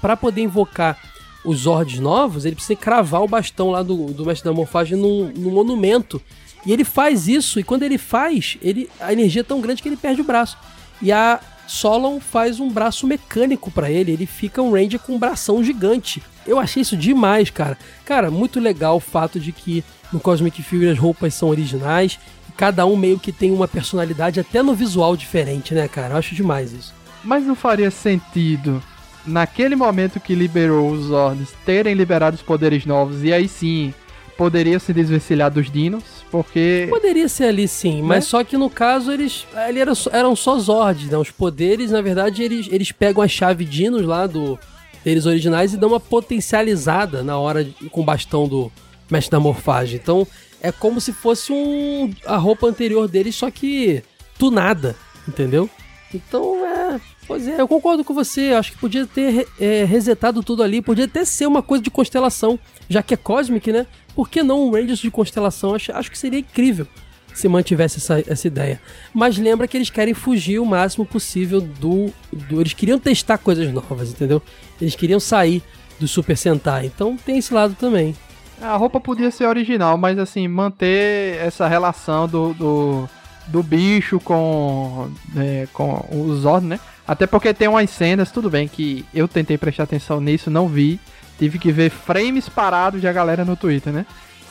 pra poder invocar os Zords novos, ele precisa cravar o bastão lá do, do Mestre da Morfagem num, num monumento. E ele faz isso, e quando ele faz, ele, a energia é tão grande que ele perde o braço. E a Solon faz um braço mecânico pra ele, ele fica um Ranger com um bração gigante. Eu achei isso demais, cara. Cara, muito legal o fato de que no Cosmic Fury as roupas são originais, cada um meio que tem uma personalidade até no visual diferente, né, cara? Eu acho demais isso. Mas não faria sentido naquele momento que liberou os Zords terem liberado os poderes novos e aí sim poderia se desvencilhar dos dinos, porque Poderia ser ali sim, mas só que no caso eles, ali era só- eram só Zords, né? Os poderes, na verdade, eles, eles pegam a chave dinos lá do deles originais e dão uma potencializada na hora de- com o bastão do mestre da morfagem. Então é como se fosse um a roupa anterior deles, só que tunada, entendeu? Então é. Pois é, eu concordo com você. Acho que podia ter é, resetado tudo ali. Podia até ser uma coisa de constelação, já que é Cosmic, né? Por que não um Rangers de constelação? Acho, acho que seria incrível se mantivesse essa, essa ideia. Mas lembra que eles querem fugir o máximo possível do, do. Eles queriam testar coisas novas, entendeu? Eles queriam sair do Super Sentai. Então tem esse lado também. a roupa podia ser original, mas assim, manter essa relação do, do, do bicho com, é, com o Zord, né? Até porque tem umas cenas, tudo bem que eu tentei prestar atenção nisso, não vi. Tive que ver frames parados de a galera no Twitter, né?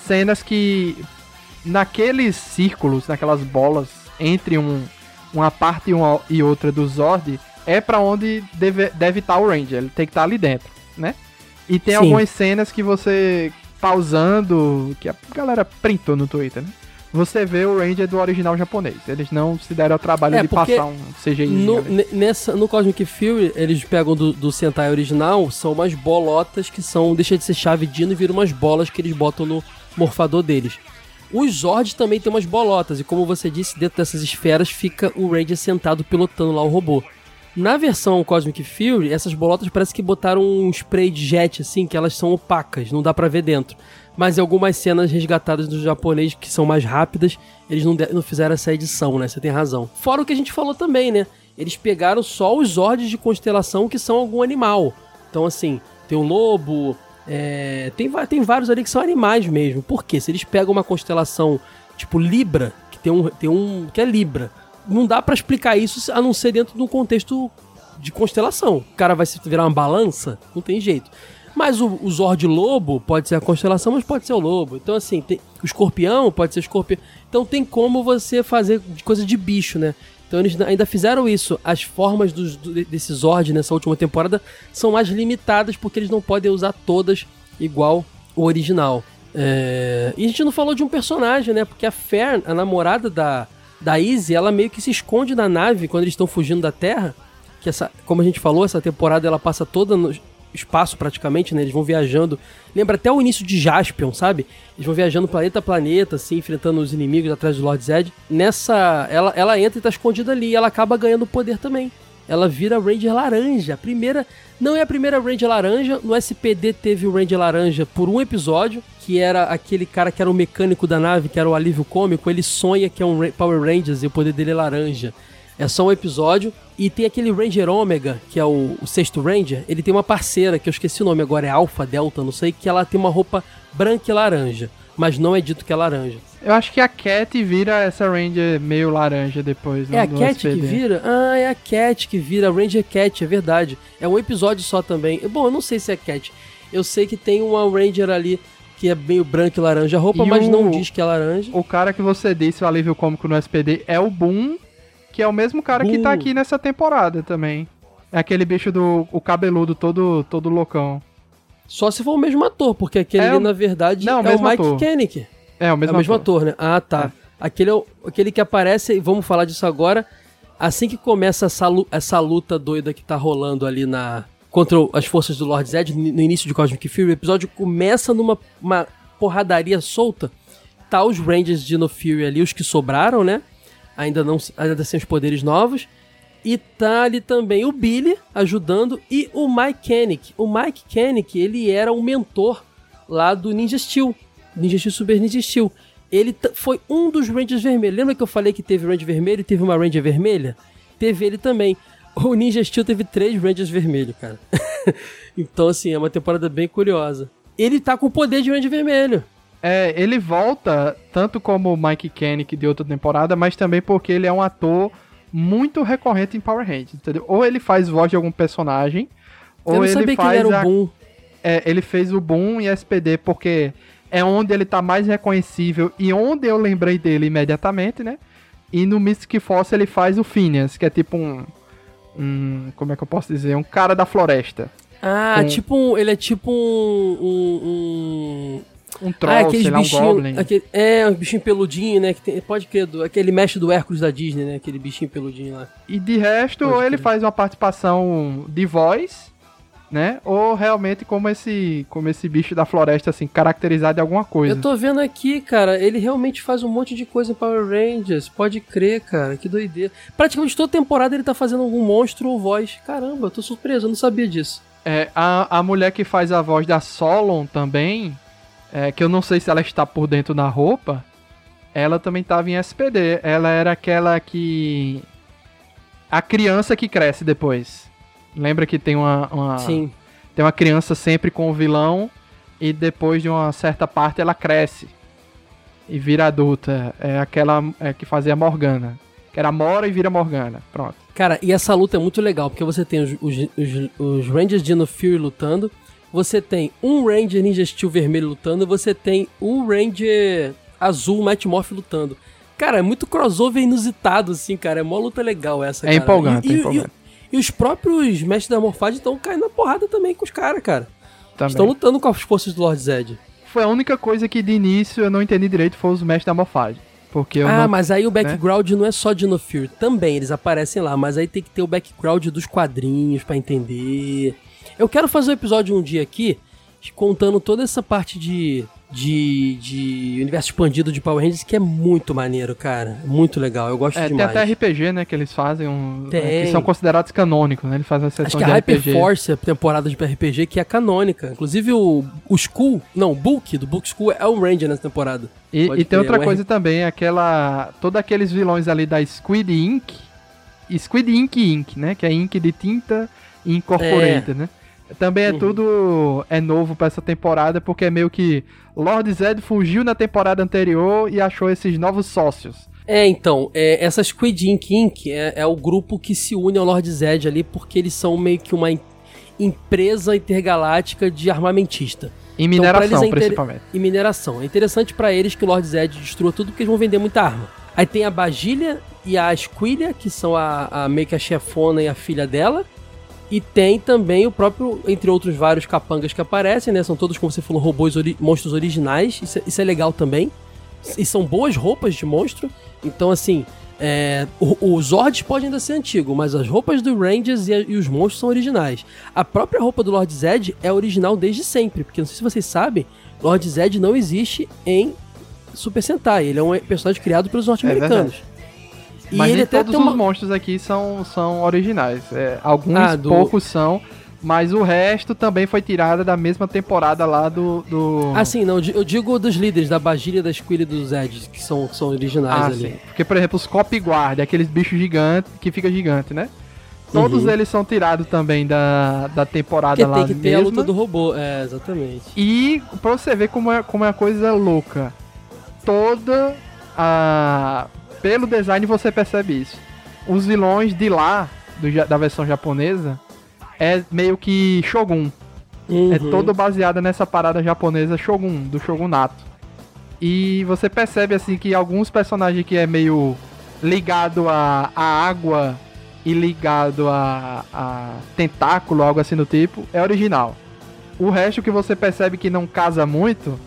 Cenas que naqueles círculos, naquelas bolas entre um, uma parte e, uma, e outra do Zord, é pra onde deve estar deve tá o Ranger. Ele tem que estar ali dentro, né? E tem Sim. algumas cenas que você pausando, que a galera printou no Twitter, né? Você vê o Ranger do original japonês. Eles não se deram ao trabalho É, de passar um CGI. No, nessa, no Cosmic Fury, eles pegam do, do Sentai original, são umas bolotas que são. Deixa de ser chave dino e viram umas bolas que eles botam no morfador deles. Os Zords também tem umas bolotas, e como você disse, dentro dessas esferas fica o Ranger sentado pilotando lá o robô. Na versão Cosmic Fury, essas bolotas parece que botaram um spray de jet, assim, que elas são opacas, não dá pra ver dentro. Mas em algumas cenas resgatadas do japonês, que são mais rápidas, eles não, não fizeram essa edição, né? Você tem razão. Fora o que a gente falou também, né? Eles pegaram só os Zords de constelação que são algum animal. Então, assim, tem um lobo, é, tem, tem vários ali que são animais mesmo. Por quê? Se eles pegam uma constelação tipo Libra, que tem um, tem um que é Libra, não dá pra explicar isso a não ser dentro de um contexto de constelação. O cara vai se virar uma balança? Não tem jeito. Mas o, o Zord Lobo pode ser a constelação, mas pode ser o lobo. Então, assim, tem, o escorpião pode ser escorpião. Então tem como você fazer coisa de bicho, né? Então eles ainda fizeram isso. As formas dos, do, desse Zord nessa última temporada são mais limitadas porque eles não podem usar todas igual o original. É, E a gente não falou de um personagem, né? Porque a Fern, a namorada da, da Izzy, ela meio que se esconde na nave quando eles estão fugindo da Terra. Que essa, como a gente falou, essa temporada ela passa toda no espaço praticamente, né? Eles vão viajando. Lembra até o início de Jaspion, sabe? Eles vão viajando planeta a planeta, assim, enfrentando os inimigos atrás do Lord Zed. Nessa. Ela, ela entra e tá escondida ali. E ela acaba ganhando poder também. Ela vira Ranger Laranja. A primeira. Não é a primeira Ranger Laranja. No SPD teve o Ranger Laranja por um episódio. Que era aquele cara que era o mecânico da nave, que era o alívio cômico. Ele sonha que é um Power Rangers e o poder dele é laranja. É só um episódio. E tem aquele Ranger Ômega, que é o, o sexto Ranger. Ele tem uma parceira, que eu esqueci o nome agora, é Alpha, Delta, não sei, que ela tem uma roupa branca e laranja. Mas não é dito que é laranja. Eu acho que a Cat vira essa Ranger meio laranja depois. É a no Cat que SPD. vira? Ah, é a Cat que vira, a Ranger Cat, é verdade. É um episódio só também. Bom, eu não sei se é Cat. Eu sei que tem uma Ranger ali que é meio branca e laranja a roupa, E mas o- não diz que é laranja. O cara que você disse, o alívio cômico no SPD, é o Boom, que é o mesmo cara que tá Boom. aqui nessa temporada também. É aquele bicho do o cabeludo todo, todo loucão. Só se for o mesmo ator, porque aquele É ali, na verdade, Não, é o Mike ator. Koenig. É o mesmo, é o mesmo ator. ator, né? Ah, tá. Aquele, é o- aquele que aparece, e vamos falar disso agora, assim que começa essa, essa luta doida que tá rolando ali na contra o- as forças do Lord Zed, no início de Cosmic Fury, o episódio começa numa uma porradaria solta. Tá os Rangers de No Fury ali, os que sobraram, né? Ainda não ainda sem os poderes novos. E tá ali também o Billy ajudando e o Mike Koenig. O Mike Koenig, ele era um mentor lá do Ninja Steel. Ninja Steel Super Ninja Steel. Ele foi um dos Rangers vermelhos. Lembra que eu falei que teve Ranger vermelho e teve uma Ranger vermelha? Teve ele também. O Ninja Steel teve três Rangers vermelhos, cara. então, assim, é uma temporada bem curiosa. Ele tá com o poder de Ranger vermelho. É, ele volta tanto como o Mike Koenig de outra temporada, mas também porque ele é um ator muito recorrente em Power Rangers, entendeu? Ou ele faz voz de algum personagem, ou eu não ele sabia que ele faz era o a- Boom. é, ele fez o Boom e SPD porque é onde ele tá mais reconhecível e onde eu lembrei dele imediatamente, né? E no Mystic Force ele faz o Phineas, que é tipo um, um como é que eu posso dizer, um cara da floresta, Ah, Com- tipo um, ele é tipo um... um, um- um troll, ah, aqueles sei lá, um goblin. aquele- é, um bichinho peludinho, né? Que tem- pode crer, do, aquele mestre do Hércules da Disney, né? Aquele bichinho peludinho lá. E de resto, Pode ele crer. faz uma participação de voz, né? Ou realmente como esse, como esse bicho da floresta, assim, caracterizado de alguma coisa. Eu tô vendo aqui, cara, ele realmente faz um monte de coisa em Power Rangers. Pode crer, cara, que doideira. Praticamente toda temporada ele tá fazendo algum monstro ou voz. Caramba, eu tô surpreso, eu não sabia disso. É, a, a mulher que faz a voz da Solon também, é, que eu não sei se ela está por dentro da roupa, ela também estava em SPD. Ela era aquela que. A criança que cresce depois. Lembra que tem uma, uma- Sim. tem uma criança sempre com o vilão e depois de uma certa parte ela cresce e vira adulta. É aquela é, que fazia a Morgana. Que era Mora e vira Morgana. Pronto. Cara, e essa luta é muito legal, porque você tem os, os, os, os Rangers Dino Fury lutando, você tem um Ranger Ninja Steel vermelho lutando, e você tem um Ranger azul Matt Morph lutando. Cara, é muito crossover inusitado, assim, cara. É mó luta legal essa, É cara. empolgante, e, é empolgante. E, os próprios mestres da morfagem estão caindo na porrada também com os caras, cara. Também. Estão lutando com as forças do Lord Zed. Foi a única coisa que de início eu não entendi direito foi os mestres da morfagem. Porque ah, não. né? mas aí o background não é só Dino Fury. Também, eles aparecem lá, mas aí tem que ter o background dos quadrinhos pra entender. Eu quero fazer um episódio um dia aqui contando toda essa parte de, de, de universo expandido de Power Rangers que é muito maneiro, cara. Muito legal, eu gosto É, tem demais. até RPG, né? Que eles fazem um. Tem. Que são considerados canônicos, né? Eles fazem a Acho sessão que de a RPG. Hyperforce, a temporada de RPG, que é canônica. Inclusive o, o Skull, não, o Book, do Book School é um Ranger nessa temporada. E, e tem outra é um coisa também, aquela. Todos aqueles vilões ali da Squid Ink. Squid Ink Ink, né? Que é Ink de tinta e Incorporated, né? Também é Uhum. tudo. É novo pra essa temporada, porque é meio que. Lord Zed fugiu na temporada anterior e achou esses novos sócios. É, então, é, essa Squid Ink Inc. É, é o grupo que se une ao Lord Zed ali, porque eles são meio que uma em- empresa intergaláctica de armamentista. Em Então, mineração, eles é inter- principalmente. E mineração. É interessante pra eles que o Lord Zed destrua tudo, porque eles vão vender muita arma. Aí tem a Bagilha e a Squilha, que são a, a meio que a chefona e a filha dela. E tem também o próprio, entre outros vários capangas que aparecem, né? São todos, como você falou, robôs, ori- monstros originais. Isso, é- isso é legal também. E são boas roupas de monstro. Então, assim, é, o, o Zord pode ainda ser antigo, mas as roupas do Rangers e, a- e os monstros são originais. A própria roupa do Lord Zed é original desde sempre, porque não sei se vocês sabem, Lord Zed não existe em Super Sentai. Ele é um personagem criado pelos norte-americanos. e Mas nem todos uma... os monstros aqui são, são originais. É, alguns Ah, do- poucos são, mas o resto também foi tirada da mesma temporada lá do. do... Ah, sim, não, eu di- eu digo dos líderes, da Bagilha, da Squilly e do Zed, que são, que são originais Ah, ali. sim. Porque, por exemplo, os Cop Guard, aqueles bichos gigantes que fica gigante, né? Todos Uhum. eles são tirados também da, da temporada Porque lá tem que ter a mesma. luta do robô, é, exatamente. E pra você ver como é, como é a coisa louca. Toda a. Pelo design você percebe isso. Os vilões de lá, do da versão japonesa, é meio que Shogun. É Uhum. todo baseado nessa parada japonesa Shogun, do Shogunato. E você percebe assim que alguns personagens que é meio ligado a, a água e ligado a, a tentáculo, algo assim do tipo, é original. O resto que você percebe que não casa muito.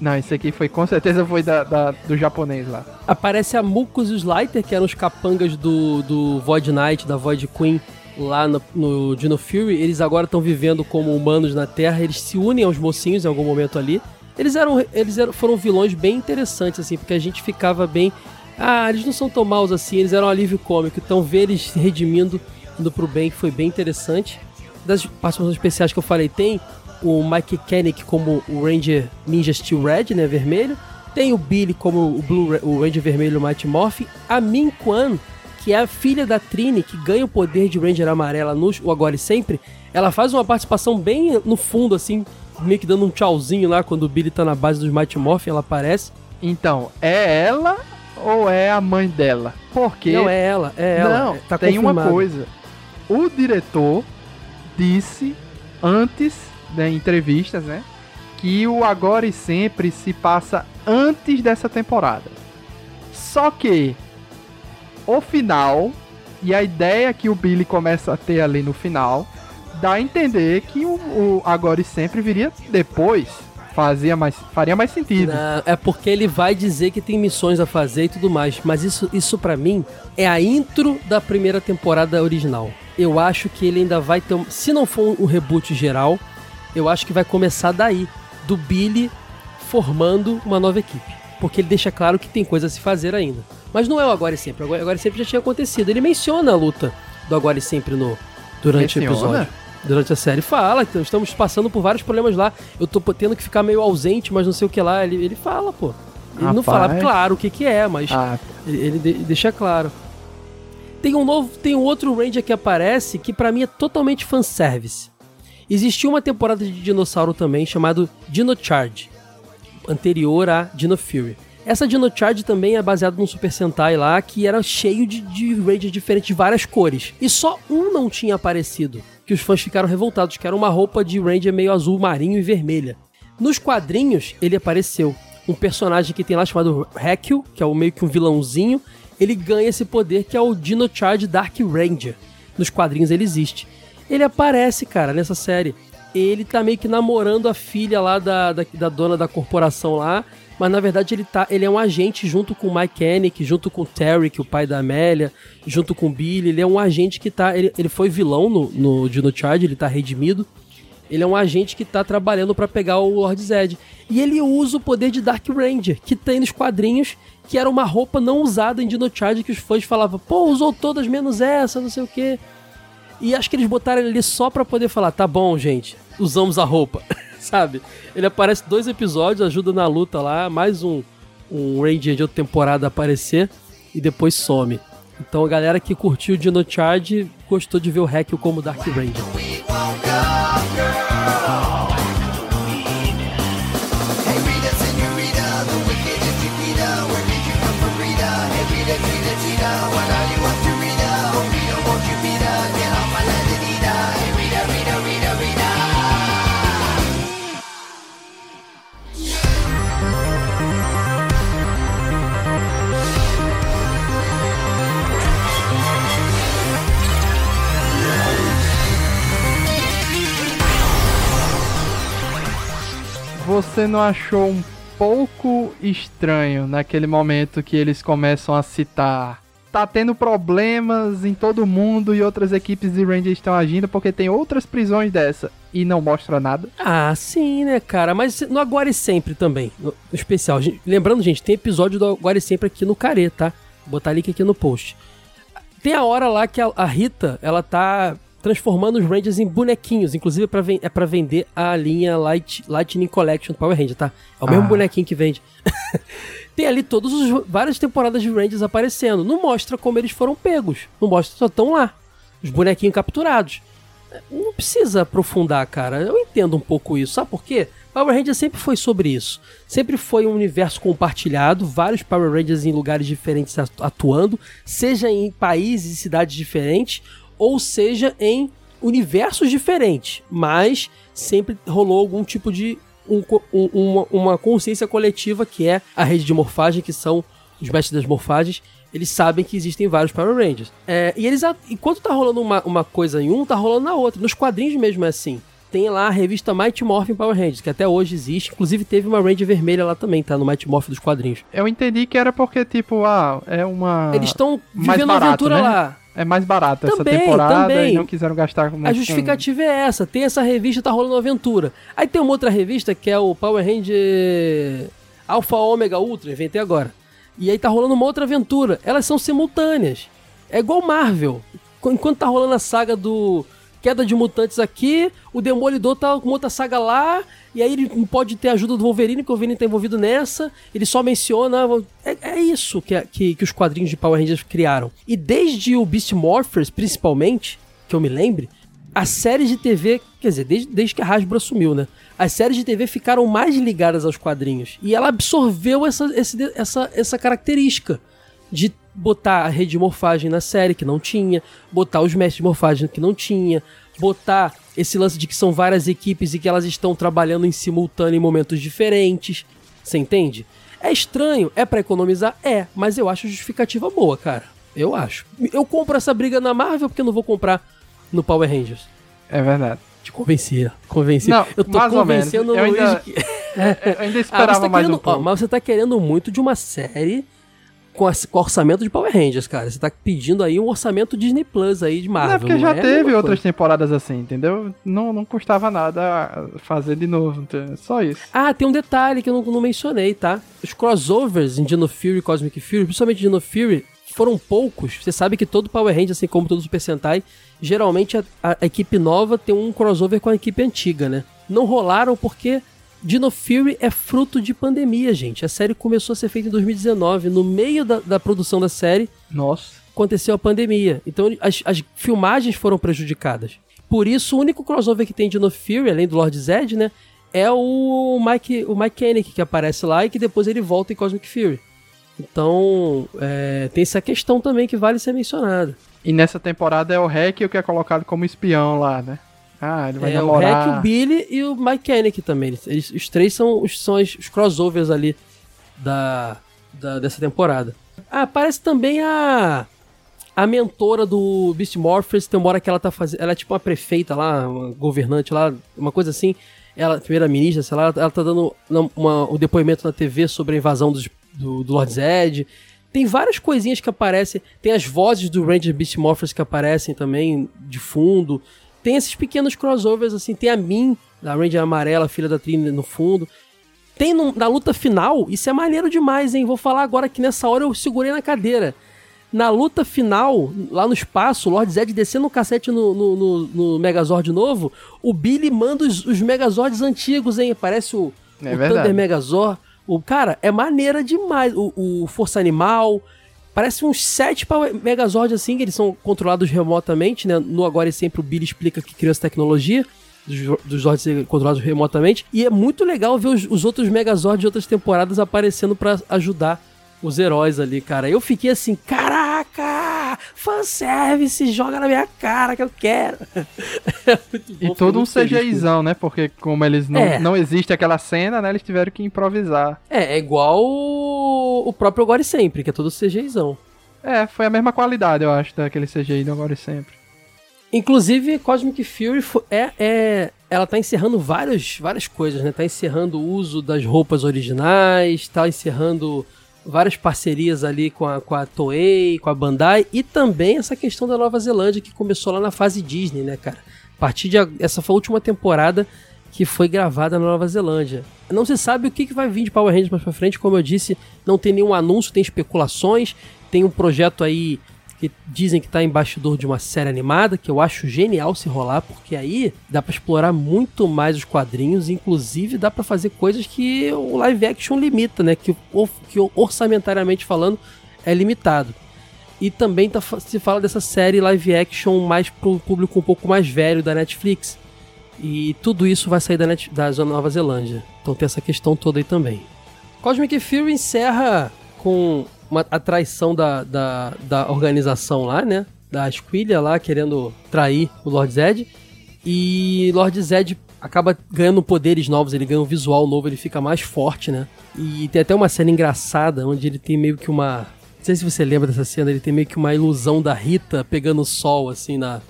Não, isso aqui foi com certeza foi da, da- do japonês lá. Aparece a Mucus e o Slider, que eram os capangas do, do Void Knight, da Void Queen, lá no, no Dino Fury. Eles agora estão vivendo como humanos na Terra. Eles se unem aos mocinhos em algum momento ali. Eles eram, eles eram, foram vilões bem interessantes, assim, porque a gente ficava bem. Ah, eles não são tão maus assim, eles eram um alívio cômico. Então ver eles redimindo, indo pro bem, foi bem interessante. Das participações especiais que eu falei, tem o Mike Koenig como o Ranger Ninja Steel Red, né, vermelho. Tem o Billy como o, Blue, o Ranger vermelho Mighty Morphin. A Min Kwan, que é a filha da Trini, que ganha o poder de Ranger amarela no o Agora e Sempre. Ela faz uma participação bem no fundo, assim, meio que dando um tchauzinho lá quando o Billy tá na base dos Mighty Morphin, ela aparece. Então, é ela ou é a mãe dela? Porque Não, é ela, é ela. Não, É, tá tem uma confirmado. coisa. O diretor disse antes da entrevistas, né, que o Agora e Sempre se passa antes dessa temporada. Só que o final e a ideia que o Billy começa a ter ali no final dá a entender que o, o Agora e Sempre viria depois. Fazia mais, faria mais sentido. Não, é porque ele vai dizer que tem missões a fazer e tudo mais. Mas isso, isso para mim é a intro da primeira temporada original. Eu acho que ele ainda vai ter. Se não for um reboot geral, eu acho que vai começar daí. Do Billy formando uma nova equipe. Porque ele deixa claro que tem coisa a se fazer ainda. Mas não é o Agora e Sempre. O Agora e Sempre já tinha acontecido. Ele menciona a luta do Agora e Sempre no, durante o Menciona? episódio. Durante a série. Fala, então, estamos passando por vários problemas lá. Eu tô tendo que ficar meio ausente, mas não sei o que lá. Ele, ele fala, pô. Ele não fala Rapaz. claro o que que é, mas Ah, ele, ele de- deixa claro. Tem um novo, tem um outro Ranger que aparece que pra mim é totalmente fanservice. Existiu uma temporada de dinossauro também chamado Dino Charge, anterior a Dino Fury. Essa Dino Charge também é baseada num Super Sentai lá que era cheio de, de Rangers diferentes de várias cores. E só um não tinha aparecido, que os fãs ficaram revoltados, que era uma roupa de Ranger meio azul marinho e vermelha. Nos quadrinhos, ele apareceu. Um personagem que tem lá chamado Hekil, que é o meio que um vilãozinho, ele ganha esse poder que é o Dino Charge Dark Ranger. Nos quadrinhos ele existe. Ele aparece, cara, nessa série. Ele tá meio que namorando a filha lá da, da, da dona da corporação lá. Mas na verdade ele, tá, ele é um agente junto com o Mike Hennig, junto com o Terry, que é o pai da Amélia, junto com o Billy. Ele é um agente que tá. Ele, ele foi vilão no, no Dino Charge, ele tá redimido. Ele é um agente que tá trabalhando pra pegar o Lord Zed. E ele usa o poder de Dark Ranger, que tem nos quadrinhos, que era uma roupa não usada em Dino Charge, que os fãs falavam, pô, usou todas menos essa, não sei o quê. E acho que eles botaram ele ali só pra poder falar, tá bom, gente, usamos a roupa, sabe? Ele aparece dois episódios, ajuda na luta lá, mais um, um Ranger de outra temporada aparecer, e depois some. Então a galera que curtiu Dino Charge gostou de ver o Hekil como Dark Ranger. Você não achou um pouco estranho naquele momento que eles começam a citar? Tá tendo problemas em todo mundo e outras equipes de Rangers estão agindo porque tem outras prisões dessa e não mostra nada? Ah, sim, né, cara? Mas no Agora e Sempre também, no, no especial. Gente, lembrando, gente, tem episódio do Agora e Sempre aqui no Carê, tá? Vou botar link aqui no post. Tem a hora lá que a, a Rita, ela tá transformando os Rangers em bonequinhos. Inclusive é pra, é pra vender a linha Light, Lightning Collection do Power Ranger, tá? É o mesmo Ah. bonequinho que vende. Tem ali todas os várias temporadas de Rangers aparecendo. Não mostra como eles foram pegos. Não mostra, só estão lá. Os bonequinhos capturados. Não precisa aprofundar, cara. Eu entendo um pouco isso. Sabe por quê? Power Rangers sempre foi sobre isso. Sempre foi um universo compartilhado, vários Power Rangers em lugares diferentes atu- atuando, seja em países e cidades diferentes, ou seja em universos diferentes. Mas sempre rolou algum tipo de um um- uma, uma consciência coletiva que é a rede de morfagem, que são os mestres das morfagens, eles sabem que existem vários Power Rangers. É, e eles, enquanto tá rolando uma, uma coisa em um, tá rolando na outra. Nos quadrinhos mesmo é assim. Tem lá a revista Mighty Morphin Power Rangers, que até hoje existe. Inclusive teve uma Ranger vermelha lá também, tá? No Mighty Morphin dos quadrinhos. Eu entendi que era porque, tipo, ah, é uma. Eles estão vivendo uma barato, aventura né? lá. É mais barato essa Também, temporada também. e não quiseram gastar muito A justificativa é essa. Tem essa revista, tá rolando uma aventura. Aí tem uma outra revista que é o Power Ranger Alpha Omega Ultra, inventei agora. E aí tá rolando uma outra aventura. Elas são simultâneas. É igual Marvel. Qu- Enquanto tá rolando a saga do Queda de Mutantes aqui, o Demolidor tá com outra saga lá, e aí ele pode ter ajuda do Wolverine, que o Wolverine tá envolvido nessa. Ele só menciona. É, é isso que, que, que os quadrinhos de Power Rangers criaram. E desde o Beast Morphers, principalmente, que eu me lembre, as séries de TV, quer dizer, desde, desde que a Hasbro assumiu, né? As séries de TV ficaram mais ligadas aos quadrinhos. E ela absorveu essa, essa, essa característica de botar a rede de morfagem na série, que não tinha, botar os mestres de morfagem, que não tinha, botar esse lance de que são várias equipes e que elas estão trabalhando em simultâneo em momentos diferentes. Você entende? É estranho, é pra economizar? É, mas eu acho justificativa boa, cara. Eu acho. Eu compro essa briga na Marvel porque eu não vou comprar no Power Rangers. É verdade. Te convenci, convenci. Não, eu tô convencendo o Eu Luiz ainda- que... Eu ainda Ah, esperava você tá mais querendo, um pouco. ó, mas você tá querendo muito de uma série com, as- com orçamento de Power Rangers, cara. Você tá pedindo aí um orçamento Disney Plus aí de Marvel. Não, é porque já é a teve outras temporadas assim, entendeu? Não, não custava nada fazer de novo, entendeu? só isso. Ah, tem um detalhe que eu não, não mencionei, tá? Os crossovers em Dino Fury e Cosmic Fury, principalmente Dino Fury, foram poucos. Você sabe que todo Power Ranger, assim como todo Super Sentai, geralmente a, a- a equipe nova tem um crossover com a equipe antiga, né? Não rolaram porque Dino Fury é fruto de pandemia, gente. A série começou a ser feita em 2019. No meio da, da produção da série, Nossa. aconteceu a pandemia. Então as, as filmagens foram prejudicadas. Por isso, o único crossover que tem de No Fury, além do Lord Zed, né? É o Mike, o Mike Koenig que aparece lá e que depois ele volta em Cosmic Fury. Então, é, tem essa questão também que vale ser mencionada. E nessa temporada é o Hack o que é colocado como espião lá, né? Ah, ele vai É o namorar. Hack, o Billy e o Mike Koenig também. Eles- os três são, os, são os, os crossovers ali da, da- dessa temporada. Ah, aparece também a a mentora do Beast Morphers, tem uma hora que ela tá fazendo, ela é tipo uma prefeita lá, uma governante lá, uma coisa assim. Ela, primeira-ministra, sei lá, ela tá dando uma- uma- o depoimento na TV sobre a invasão dos- do, do Lord Zed. Tem várias coisinhas que aparecem. Tem as vozes do Ranger Beast Morphers que aparecem também de fundo. Tem esses pequenos crossovers, assim. Tem a Min, da Ranger Amarela, filha da Trini, no fundo. Tem no- na luta final, isso é maneiro demais, hein? Vou falar agora que nessa hora eu segurei na cadeira. Na luta final, lá no espaço, o Lord Zed descendo o cacete no, no, no- no Megazord novo, o Billy manda os, os Megazords antigos, hein? Parece o, É o. Thunder Megazord. O, cara, é maneira demais. O, o Força Animal. Parece uns sete Megazords assim, que eles são controlados remotamente, né? No Agora e Sempre o Billy explica que criou essa tecnologia dos, Zords controlados remotamente. E é muito legal ver os, os outros Megazords de outras temporadas aparecendo pra ajudar os heróis ali, cara. Eu fiquei assim, caraca! Fanservice, joga na minha cara que eu quero. É muito bom, E todo um. CGIzão, né? Porque como eles não, É. não existe aquela cena, né? Eles tiveram que improvisar. É, é igual o próprio Agora e Sempre, que é todo CGIzão. É, foi a mesma qualidade, eu acho, daquele CGI do Agora e Sempre. Inclusive, Cosmic Fury é, é, ela tá encerrando várias, várias coisas, né? Tá encerrando o uso das roupas originais, tá encerrando várias parcerias ali com a, com a Toei, com a Bandai, e também essa questão da Nova Zelândia que começou lá na fase Disney, né, cara? A partir de. Essa foi a última temporada que foi gravada na Nova Zelândia. Não se sabe o que, que vai vir de Power Rangers mais pra frente, como eu disse, não tem nenhum anúncio, tem especulações, tem um projeto aí que dizem que tá em bastidor de uma série animada, que eu acho genial se rolar, porque aí dá pra explorar muito mais os quadrinhos, inclusive dá pra fazer coisas que o live action limita, né? Que, que orçamentariamente falando é limitado. E também tá se fala dessa série live action mais pro público um pouco mais velho da Netflix. E tudo isso vai sair da, Net, da Nova Zelândia. Então tem essa questão toda aí também. Cosmic Fury encerra com uma, a traição da, da, da organização lá, né? Da Esquilha lá, querendo trair o Lord Zed. E Lord Zed acaba ganhando poderes novos, ele ganha um visual novo, ele fica mais forte, né? E tem até uma cena engraçada, onde ele tem meio que uma... Não sei se você lembra dessa cena, ele tem meio que uma ilusão da Rita pegando o sol, assim, na...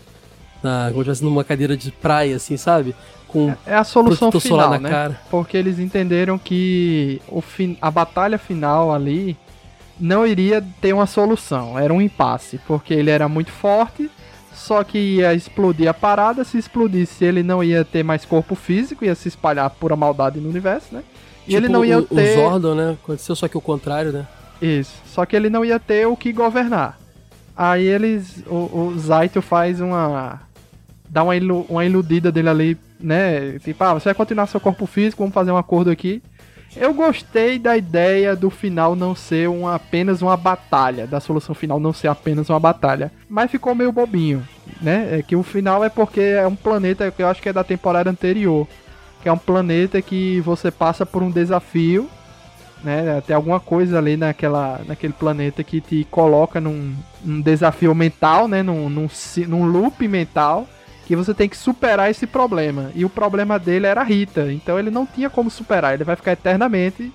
na como se estivesse numa cadeira de praia, assim, sabe? Com É a solução final, na né? cara. Porque eles entenderam que o fin... a batalha final ali não iria ter uma solução, era um impasse, porque ele era muito forte, só que ia explodir a parada, se explodisse ele não ia ter mais corpo físico, ia se espalhar pura maldade no universo, né? E ele Tipo não ia o, ter... o Zordon, né? Aconteceu só que o contrário, né? Isso. Só que ele não ia ter o que governar. Aí eles. O, o Zaito faz uma. Dá uma, ilu, uma iludida dele ali, né? Tipo, ah, você vai continuar seu corpo físico, vamos fazer um acordo aqui. Eu gostei da ideia do final não ser uma, apenas uma batalha, da solução final não ser apenas uma batalha. Mas ficou meio bobinho. né? É que o final é porque é um planeta que eu acho que é da temporada anterior. Que é um planeta que você passa por um desafio, né? Tem alguma coisa ali naquela, naquele planeta que te coloca num, num desafio mental, né? Num, num, num loop mental que você tem que superar esse problema. E o problema dele era a Rita. Então ele não tinha como superar. Ele vai ficar eternamente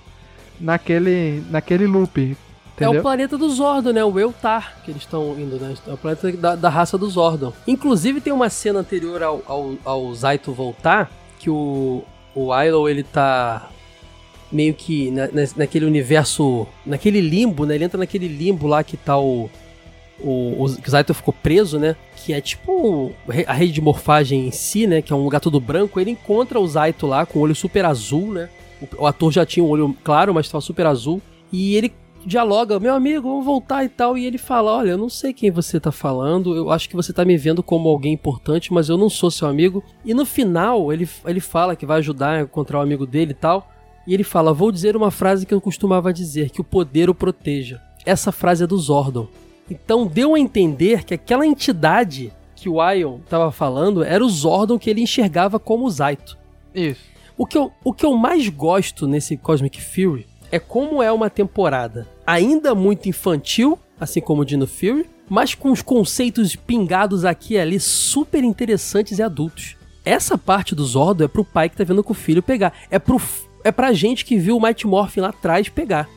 naquele, naquele loop. É Entendeu? o planeta do Zordon, né? O Eltar, que eles estão indo, né? É o planeta da, da raça do Zordon. Inclusive, tem uma cena anterior ao, ao, ao Zaito voltar, que o, o Ilo, ele tá meio que na, na- naquele universo, naquele limbo, né? Ele entra naquele limbo lá que tá o... O, o Zaito ficou preso, né? Que é tipo a rede de morfagem em si, né? Que é um lugar todo branco. Ele encontra o Zaito lá com o olho super azul, né? O, o ator já tinha o olho claro, mas estava super azul. E ele dialoga, meu amigo, vamos voltar e tal. E ele fala: Olha, eu não sei quem você tá falando, eu acho que você tá me vendo como alguém importante, mas eu não sou seu amigo. E no final, ele, ele fala que vai ajudar a encontrar o amigo dele e tal. E ele fala: Vou dizer uma frase que eu costumava dizer, que o poder o proteja. Essa frase é do Zordon. Então deu a entender que aquela entidade que o Ion tava falando era o Zordon que ele enxergava como o Zaito. Isso. O que, eu, o que eu mais gosto nesse Cosmic Fury é como é uma temporada ainda muito infantil, assim como o Dino Fury, mas com os conceitos pingados aqui e ali super interessantes e adultos. Essa parte do Zordon é pro pai que tá vendo com o filho pegar. É, pro, é pra gente que viu o Mighty Morphin lá atrás pegar.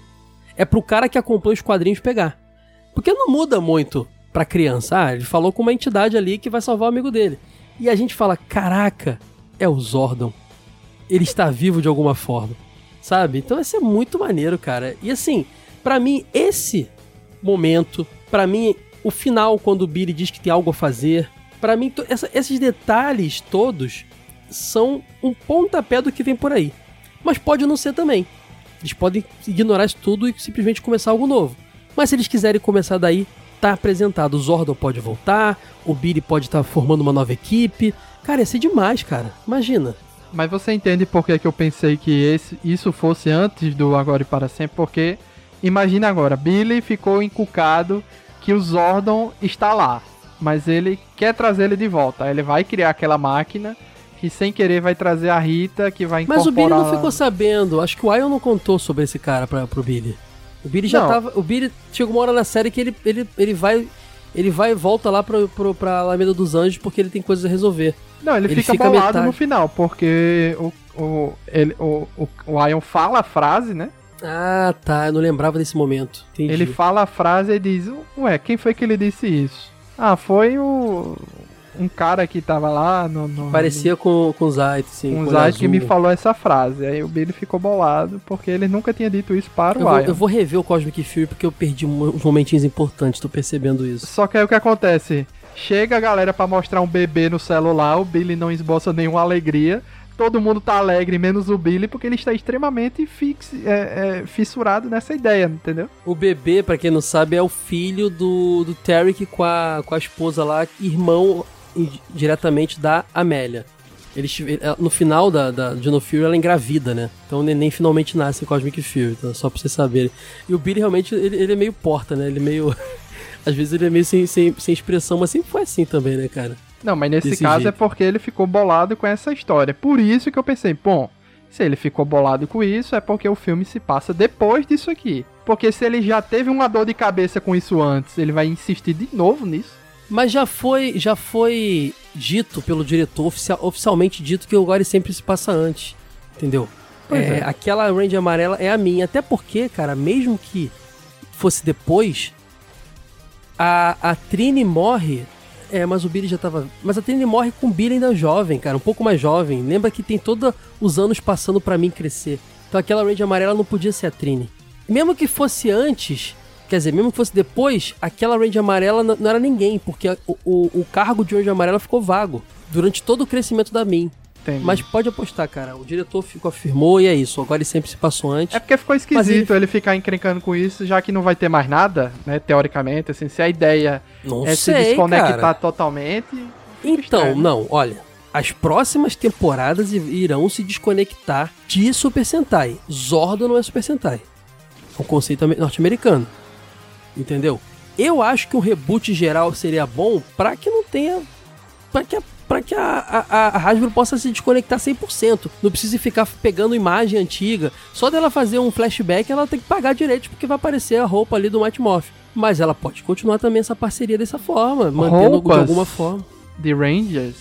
É pro cara que acompanha os quadrinhos pegar. Porque não muda muito pra criança. Ah, ele falou com uma entidade ali que vai salvar o amigo dele. E a gente fala: caraca, é o Zordon ele está vivo de alguma forma, sabe? Então isso é muito maneiro, cara. E assim, pra mim esse momento, pra mim o final quando o Billy diz que tem algo a fazer, pra mim essa- esses detalhes todos são um pontapé do que vem por aí. Mas pode não ser também. Eles podem ignorar isso tudo e simplesmente começar algo novo. Mas se eles quiserem começar daí, tá apresentado. O Zordon pode voltar, o Billy pode estar formando uma nova equipe. Cara, ia ser demais, cara. Imagina. Mas você entende por que, que eu pensei que esse, isso fosse antes do Agora e Para Sempre? Porque, imagina agora, Billy ficou encucado que o Zordon está lá, mas ele quer trazer ele de volta. Ele vai criar aquela máquina que sem querer vai trazer a Rita, que vai Mas incorporar... o Billy não ficou sabendo. Acho que o Ion não contou sobre esse cara pra, pro Billy. O Billy já Não. tava. O Billy chegou uma hora na série que ele, ele, ele vai. Ele vai e volta lá pro, pro, pra Alameda dos Anjos porque ele tem coisas a resolver. Não, ele, Ele fica, fica bolado metade. no final, porque o, o, ele, o, o, o Ion fala a frase, né? Ah, tá. Eu não lembrava desse momento. Entendi. Ele fala a frase e diz, ué, quem foi que ele disse isso? Ah, foi o... Um cara que tava lá no... no Parecia com, com o Zaito, sim. um Zayt que me falou essa frase. Aí o Billy ficou bolado porque ele nunca tinha dito isso para Eu o vou, Ion. eu vou rever o Cosmic Fury porque eu perdi um- uns momentinhos importantes, tô percebendo isso. Só que aí o que acontece? Chega a galera pra mostrar um bebê no celular, o Billy não esboça nenhuma alegria. Todo mundo tá alegre, menos o Billy, porque ele está extremamente fix, é, é, fissurado nessa ideia, entendeu? O bebê, pra quem não sabe, é o filho do, do Tarek com a, com a esposa lá, irmão diretamente da Amélia. Eles, no final da, da Dino Fury, ela engravida, né? Então o neném finalmente nasce em Cosmic Fury, então, só pra vocês saberem. E o Billy realmente, ele, ele é meio porta, né? Ele é meio... Às vezes ele é meio sem, sem, sem expressão, mas sempre foi assim também, né, cara? Não, mas nesse Desse caso jeito. é porque ele ficou bolado com essa história. Por isso que eu pensei, bom, se ele ficou bolado com isso, é porque o filme se passa depois disso aqui. Porque se ele já teve uma dor de cabeça com isso antes, ele vai insistir de novo nisso. Mas já foi, já foi dito pelo diretor, oficial- oficialmente dito que o Gore sempre se passa antes. Entendeu? É, é. Aquela range amarela é a minha. Até porque, cara, mesmo que fosse depois, a, a Trini morre. É, mas o Billy já tava. Mas a Trini morre com o Billy ainda jovem, cara, um pouco mais jovem. Lembra que tem todos os anos passando pra mim crescer. Então aquela range amarela não podia ser a Trini. Mesmo que fosse antes, quer dizer, mesmo que fosse depois, aquela range amarela n- não era ninguém, porque a- o, o, cargo de range amarela ficou vago durante todo o crescimento da Min. Entendi. Mas pode apostar, cara. O diretor ficou, afirmou e é isso. Agora ele sempre se passou antes. É porque ficou esquisito Mas ele... ficar encrencando com isso, já que não vai ter mais nada, né? Teoricamente, assim, se a ideia Não é se sei, desconectar cara. totalmente. Então, estranho. não, olha. As próximas temporadas irão se desconectar de Super Sentai. Zordon não é Super Sentai. É um conceito ame- norte-americano. Entendeu? Eu acho que um reboot geral seria bom pra que não tenha para que a para que a, a, a Hasbro possa se desconectar 100%. Não precise ficar pegando imagem antiga. Só dela fazer um flashback, ela tem que pagar direito, porque vai aparecer a roupa ali do Mighty Morph. Mas ela pode continuar também essa parceria dessa forma, mantendo Roupas. de alguma forma. de Rangers,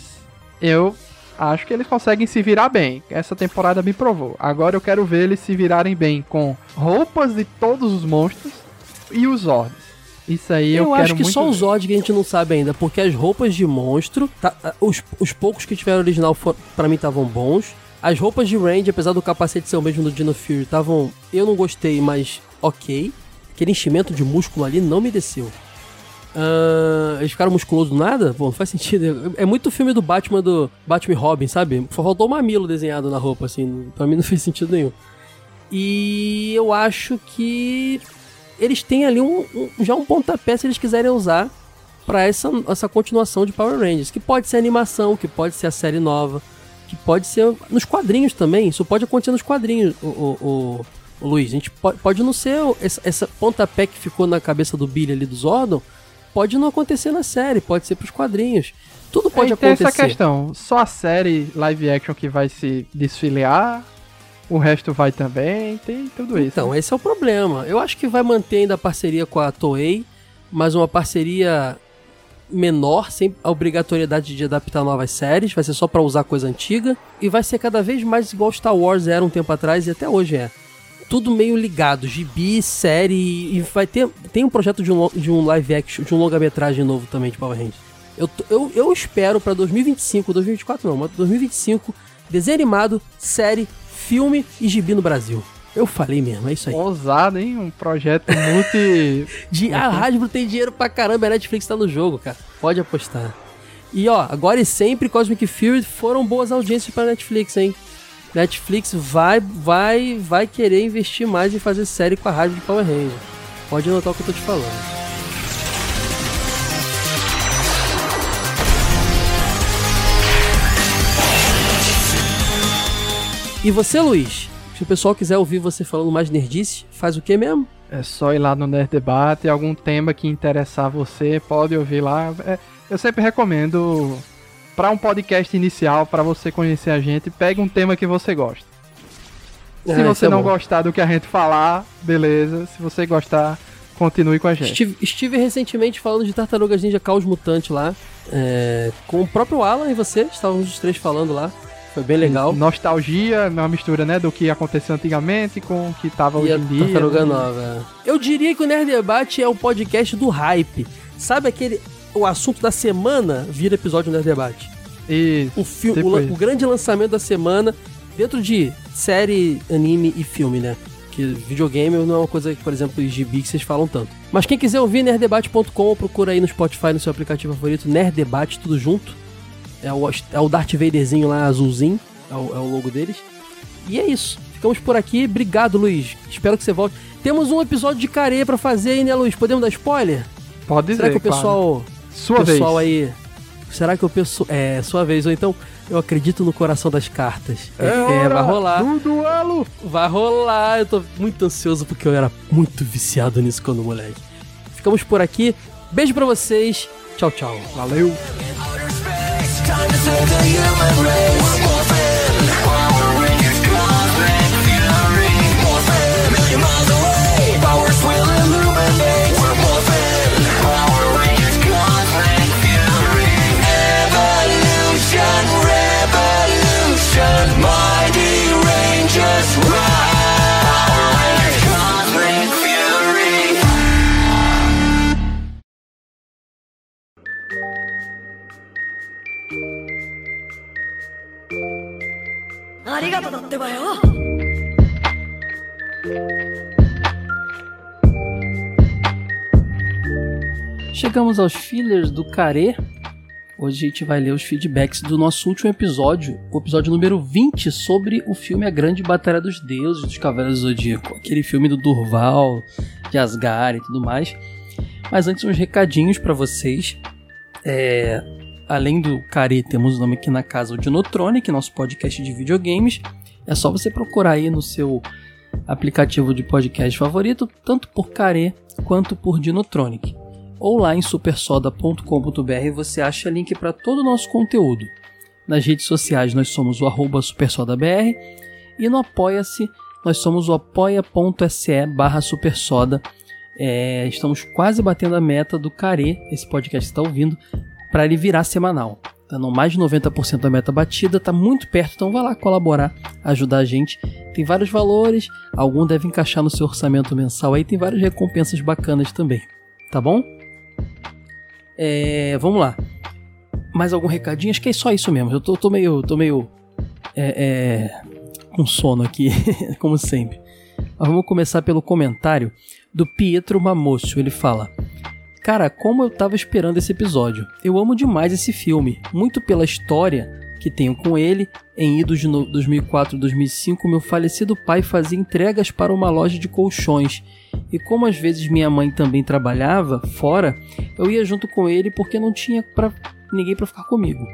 eu acho que eles conseguem se virar bem. Essa temporada me provou. Agora eu quero ver eles se virarem bem com roupas de todos os monstros e os Zords. Isso aí eu, Eu, quero acho que muito só ver. Zod que a gente não sabe ainda, porque as roupas de monstro, tá- os, os poucos que tiveram original para mim estavam bons. As roupas de Range, apesar do capacete ser o mesmo do Dino Fury, estavam. Eu não gostei, mas ok. Aquele enchimento de músculo ali não me desceu. Ah, eles ficaram musculosos do nada? Bom, não faz sentido. É muito filme do Batman do Batman e Robin, sabe? Só faltou o mamilo desenhado na roupa, assim. Pra mim não fez sentido nenhum. E eu acho que eles têm ali um, um- já um pontapé se eles quiserem usar pra essa, essa continuação de Power Rangers. Que pode ser animação, que pode ser a série nova, que pode ser nos quadrinhos também. Isso pode acontecer nos quadrinhos, o, o, o- o Luiz. A gente pode, pode não ser essa, essa pontapé que ficou na cabeça do Billy ali do Zordon. Pode não acontecer na série, pode ser pros quadrinhos. Tudo pode tem acontecer. essa questão. Só a série live action que vai se desfiliar, o resto vai também, tem tudo isso. Então, esse é o problema. Eu acho que vai manter ainda a parceria com a Toei, mas uma parceria menor, sem a obrigatoriedade de adaptar novas séries, vai ser só pra usar coisa antiga, e vai ser cada vez mais igual Star Wars era um tempo atrás e até hoje é. Tudo meio ligado, gibi, série, e vai ter. Tem um projeto de um, de um live action, de um longa-metragem novo também de Power Rangers. Eu, eu, eu espero pra 2025, 2024 não, mas 2025, desenho animado, série, filme e gibi no Brasil. Eu falei mesmo, é isso aí. Ousado, hein? Um projeto multi. De, a Hasbro tem dinheiro pra caramba, a Netflix tá no jogo, cara. Pode apostar. E ó, agora e sempre Cosmic Fury foram boas audiências pra Netflix, hein? Netflix vai, vai, vai querer investir mais em fazer série com a Hasbro de Power Rangers. Pode anotar o que eu tô te falando. E você, Luiz? Se o pessoal quiser ouvir você falando mais nerdice, faz o que mesmo? É só ir lá no Nerd Debate, algum tema que interessar você, pode ouvir lá. É, eu sempre recomendo, para um podcast inicial, para você conhecer a gente, pegue um tema que você gosta. Se Ah, você é não bom. gostar do que a gente falar, beleza. Se você gostar, continue com a gente. Estive, estive recentemente falando de Tartarugas Ninja Caos Mutante lá, é, com o próprio Alan e você, estávamos os três falando lá. Foi bem legal. Nostalgia, uma mistura, né, do que aconteceu antigamente com o que tava E hoje em dia. Tartaruga né? Nova. Eu diria que o Nerd Debate é o podcast do hype. Sabe aquele. O assunto da semana vira episódio do Nerd Debate. Isso. O, filme, Tipo o, o grande lançamento da semana, dentro de série, anime e filme, né? Que videogame não é uma coisa que, por exemplo, os gibi que vocês falam tanto. Mas quem quiser ouvir, nerddebate.com, procura aí no Spotify, no seu aplicativo favorito, Nerd Debate, tudo junto. É o, é o Darth Vaderzinho lá, azulzinho, é o, é o logo deles. E é isso. Ficamos por aqui. Obrigado, Luiz. Espero que você volte. Temos um episódio de careia pra fazer aí, né, Luiz? Podemos dar spoiler? Pode dizer, Será que o claro. pessoal Sua pessoal vez. aí. Será que o pessoal. É, sua vez, ou então eu acredito no coração das cartas. É, é, vai rolar. Do duelo. Vai rolar. Eu tô muito ansioso porque eu era muito viciado nisso quando moleque. Ficamos por aqui. Beijo pra vocês. Tchau, tchau. Valeu. Time to save the human race. Chegamos aos fillers do Carê. Hoje a gente vai ler os feedbacks do nosso último episódio, o episódio número 20, sobre o filme A Grande Batalha dos Deuses dos Cavaleiros do Zodíaco. Aquele filme do Durval, de Asgard e tudo mais. Mas antes, uns recadinhos pra vocês. É, além do Carê, temos o nome aqui na casa, o Dinotronic, nosso podcast de videogames. É só você procurar aí no seu aplicativo de podcast favorito, tanto por Carê quanto por Dinotronic. Ou lá em supersoda.com.br você acha link para todo o nosso conteúdo. Nas redes sociais nós somos o arroba supersodabr e no Apoia-se nós somos o apoia.se barra supersoda. É, estamos quase batendo a meta do Care, esse podcast que está ouvindo, para ele virar semanal. Tá no mais de 90% da meta batida, tá muito perto, então vai lá colaborar, ajudar a gente. Tem vários valores, algum deve encaixar no seu orçamento mensal aí, tem várias recompensas bacanas também, tá bom? É, vamos lá. Mais algum recadinho? Acho que é só isso mesmo. Eu tô, tô meio, tô meio é, é, com sono aqui, como sempre. Mas vamos começar pelo comentário do Pietro Mamosso. Ele fala: Cara, como eu tava esperando esse episódio. Eu amo demais esse filme, muito pela história que tenho com ele. Em idos de 2004 2005, meu falecido pai fazia entregas para uma loja de colchões. E como às vezes minha mãe também trabalhava fora, eu ia junto com ele porque não tinha pra ninguém para ficar comigo.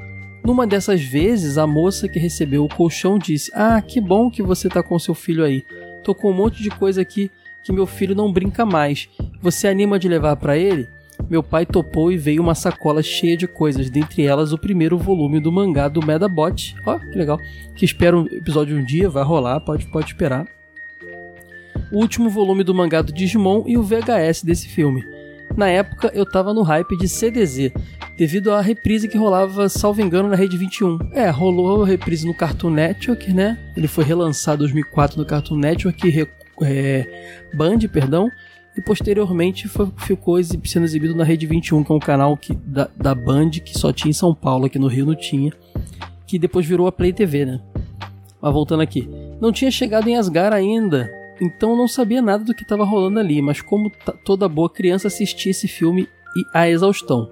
Numa dessas vezes, a moça que recebeu o colchão disse: "Ah, que bom que você tá com seu filho aí. Tô com um monte de coisa aqui que meu filho não brinca mais. Você anima de levar para ele?" Meu pai topou e veio uma sacola cheia de coisas, dentre elas o primeiro volume do mangá do Medabot. Ó, que legal. Que espero um episódio um dia, vai rolar, pode, pode esperar. O último volume do mangá do Digimon e o VHS desse filme. Na época eu tava no hype de CDZ, devido à reprise que rolava, salvo engano, na Rede 21. É, rolou a reprise no Cartoon Network, né? Ele foi relançado em 2004 no Cartoon Network, é, Band, perdão, e posteriormente foi, ficou exib sendo exibido na Rede 21, que é um canal que, da, da Band que só tinha em São Paulo, aqui no Rio não tinha, que depois virou a Play TV, né? Mas voltando aqui, não tinha chegado em Asgar ainda, então não sabia nada do que estava rolando ali, mas como toda boa criança assistia esse filme e a exaustão.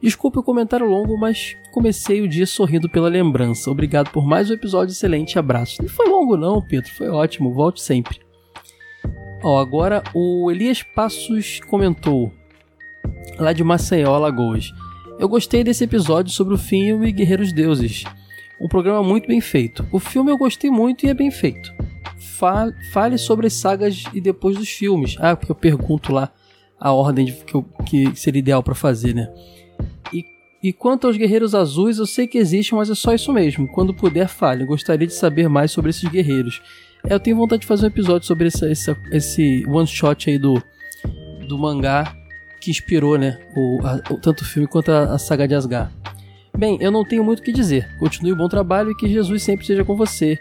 Desculpe o comentário longo, mas comecei o dia sorrindo pela lembrança. Obrigado por mais um episódio excelente. Abraço. Não foi longo não, Pedro, foi ótimo. Volte sempre. Ó, agora o Elias Passos comentou, lá de Maceió, Alagoas. Eu gostei desse episódio sobre o filme Guerreiros Deuses. Um programa muito bem feito. O filme eu gostei muito e é bem feito. Fale, fale sobre as sagas e depois dos filmes. Ah, porque eu pergunto lá a ordem de, que, eu, que seria ideal para fazer, né? E, e quanto aos Guerreiros Azuis, eu sei que existem, mas é só isso mesmo. Quando puder, fale. Gostaria de saber mais sobre esses guerreiros. É, eu tenho vontade de fazer um episódio sobre esse, esse, esse one shot aí do, do mangá que inspirou, né? O, a, o tanto o filme quanto a, a saga de Asgard. Bem, eu não tenho muito o que dizer. Continue o bom trabalho e que Jesus sempre esteja com você.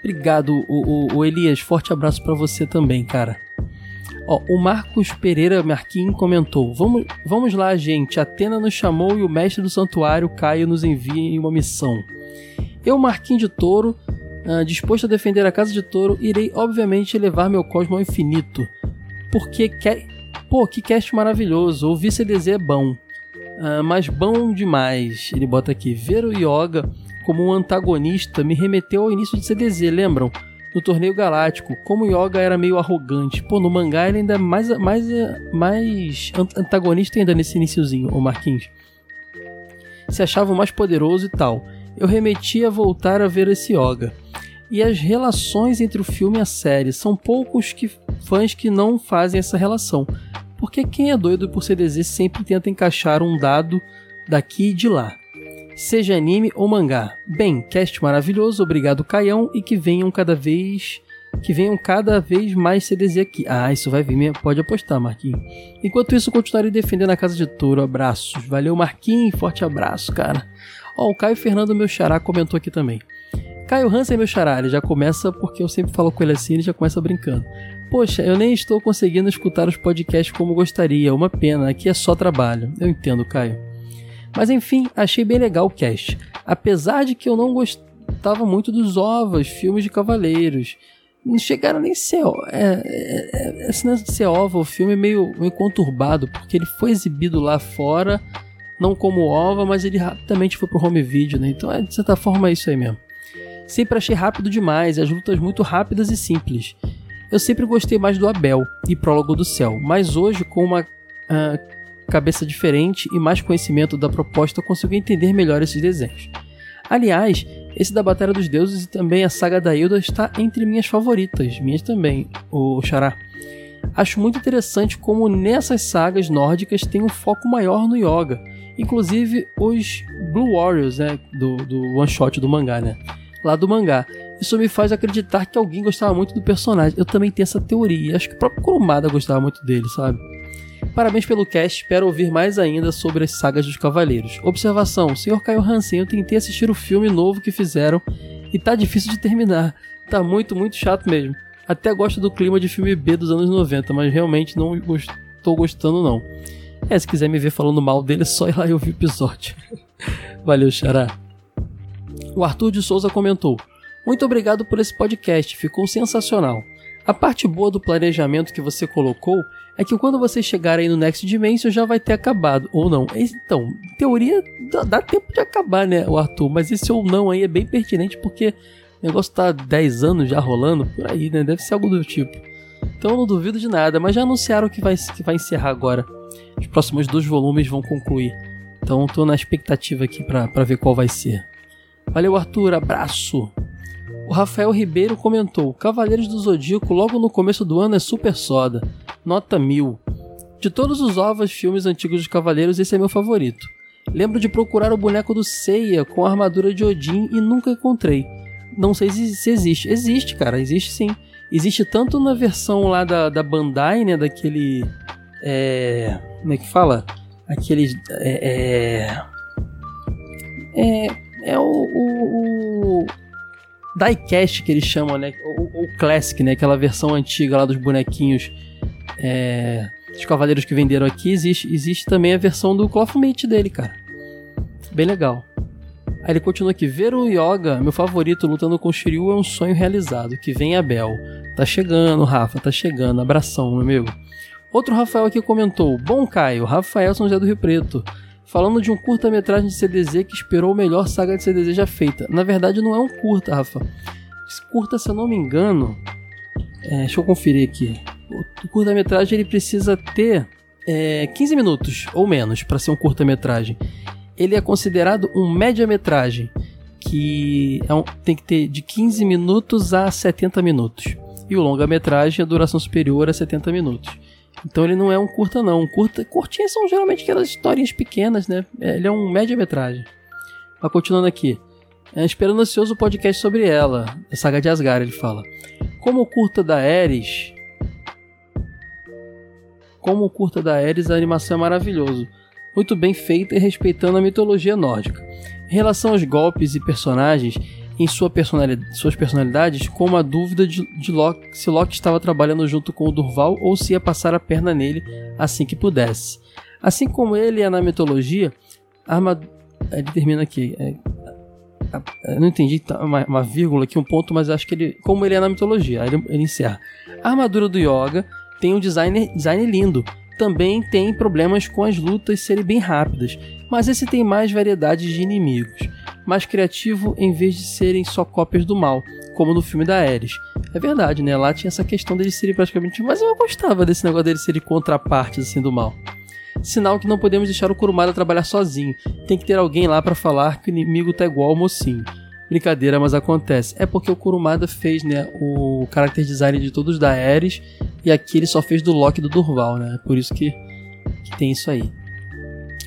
Obrigado, o, o, Elias. Forte abraço para você também, cara. Ó, o Marcos Pereira Marquinhos comentou: vamos, vamos lá, gente. Atena nos chamou e o mestre do santuário, Caio, nos envia em uma missão. Eu, Marquinhos de Touro, Uh, disposto a defender a casa de touro, irei obviamente levar meu cosmo ao infinito. Porque que... Pô, que cast maravilhoso. Ouvir CDZ é bom. Uh, mas bom demais. Ele bota aqui. Ver o Yoga como um antagonista me remeteu ao início de CDZ, lembram? No torneio galáctico, como o Yoga era meio arrogante. Pô, no mangá ele ainda é mais, mais, mais antagonista ainda nesse iníciozinho, o Marquinhos. Se achava o mais poderoso e tal. Eu remeti a voltar a ver esse Yoga e as relações entre o filme e a série. São poucos que, fãs que não fazem essa relação. Porque quem é doido por CDZ sempre tenta encaixar um dado daqui e de lá. Seja anime ou mangá. Bem, cast maravilhoso, obrigado Caião e que venham cada vez que venham cada vez mais CDZ aqui. Ah, isso vai vir, pode apostar, Marquinhos. Enquanto isso, continuarei defendendo a Casa de Touro. Abraços. Valeu, Marquinhos. Forte abraço, cara. Ó, o Caio Fernando, meu xará, comentou aqui também. Caio Hansen é meu xará, ele já começa porque eu sempre falo com ele assim, ele já começa brincando. Poxa, eu nem estou conseguindo escutar os podcasts como gostaria, uma pena, aqui é só trabalho. Eu entendo, Caio. Mas enfim, achei bem legal o cast. Apesar de que eu não gostava muito dos ovos, filmes de cavaleiros. Não chegaram nem a ser. É, é, é, esse lance de ser ova, o filme é meio, meio conturbado, porque ele foi exibido lá fora, não como ova, mas ele rapidamente foi pro home video, né? Então, é, de certa forma, é isso aí mesmo. Sempre achei rápido demais, as lutas muito rápidas e simples. Eu sempre gostei mais do Abel e Prólogo do Céu, mas hoje, com uma uh, cabeça diferente e mais conhecimento da proposta, eu consigo entender melhor esses desenhos. Aliás, esse da Batalha dos Deuses e também a saga da Hilda está entre minhas favoritas, minhas também, o Xará. Acho muito interessante como nessas sagas nórdicas tem um foco maior no yoga. Inclusive os Blue Warriors, né? Do, do one shot do mangá, né? Lá do mangá. Isso me faz acreditar que alguém gostava muito do personagem. Eu também tenho essa teoria. Acho que o próprio Kurumada gostava muito dele, sabe? Parabéns pelo cast, espero ouvir mais ainda sobre as sagas dos Cavaleiros. Observação: Sr. Caio Hansen, eu tentei assistir o filme novo que fizeram e tá difícil de terminar. Tá muito, muito chato mesmo. Até gosto do clima de filme B dos anos 90, mas realmente não estou gostando não. É, se quiser me ver falando mal dele, é só ir lá e ouvir o episódio. Valeu, Xará. O Arthur de Souza comentou: Muito obrigado por esse podcast, ficou sensacional. A parte boa do planejamento que você colocou é que quando você chegar aí no Next Dimension já vai ter acabado, ou não. Então, em teoria, dá tempo de acabar, né, o Arthur? Mas esse ou não aí é bem pertinente porque o negócio tá 10 anos já rolando por aí, né? Deve ser algo do tipo. Então eu não duvido de nada, mas já anunciaram que vai, que vai encerrar agora. Os próximos dois volumes vão concluir. Então tô na expectativa aqui para ver qual vai ser. Valeu, Arthur, abraço! O Rafael Ribeiro comentou: Cavaleiros do Zodíaco logo no começo do ano é super soda. Nota mil. De todos os ovos filmes antigos dos Cavaleiros, esse é meu favorito. Lembro de procurar o boneco do Seiya com a armadura de Odin e nunca encontrei. Não sei se existe. Existe, cara, existe sim. Existe tanto na versão lá da, da Bandai, né? Daquele. É. Como é que fala? Aqueles. É. É. É, é o, o, o diecast que eles chamam, né? O, o, Classic, né? Aquela versão antiga lá dos bonequinhos é, dos cavaleiros que venderam aqui. Existe, existe também a versão do Cloth Mate dele, cara. Bem legal. Aí ele continua aqui: Ver o Yoga, meu favorito, lutando com o Shiryu é um sonho realizado. Que vem a Bel. Tá chegando, Rafa, tá chegando. Abração, meu amigo. Outro Rafael aqui comentou: Bom Caio, Rafael São José do Rio Preto. Falando de um curta-metragem de CDZ que esperou o melhor saga de CDZ já feita. Na verdade, não é um curta, Rafa. Curta, se eu não me engano. É, deixa eu conferir aqui. O curta-metragem ele precisa ter é, 15 minutos ou menos para ser um curta-metragem. Ele é considerado um média-metragem, que é um, tem que ter de 15 minutos a 70 minutos. E o longa-metragem, a duração superior a 70 minutos. Então ele não é um curta, não. Um curta, curtinhas são geralmente aquelas historinhas pequenas, né? É, ele é um média-metragem. Mas continuando aqui. É, esperando ansioso o podcast sobre ela, a saga de Asgard, ele fala. Como o curta da Ares. Como o curta da Ares, a animação é maravilhoso. Muito bem feita e respeitando a mitologia nórdica. Em relação aos golpes e personagens, em sua personalidade, suas personalidades com uma dúvida de, de Loki, se Loki estava trabalhando junto com o Durval ou se ia passar a perna nele assim que pudesse. Assim como ele é na mitologia, a armadura. Ele termina aqui. É, eu não entendi tá, uma, uma, vírgula aqui, um ponto, mas acho que ele. Como ele é na mitologia, ele, ele encerra. A armadura do Yoga tem um design, design lindo. Também tem problemas com as lutas serem bem rápidas, mas esse tem mais variedades de inimigos mais criativo em vez de serem só cópias do mal, como no filme da Ares. É verdade, né? Lá tinha essa questão deles serem praticamente. Mas eu gostava desse negócio deles serem contrapartes assim do mal. Sinal que não podemos deixar o Kurumada trabalhar sozinho. Tem que ter alguém lá para falar que o inimigo tá igual ao mocinho. Brincadeira, mas acontece. É porque o Kurumada fez, né, o character design de todos da Ares e aqui ele só fez do Loki e do Durval, né? Por isso que, que tem isso aí.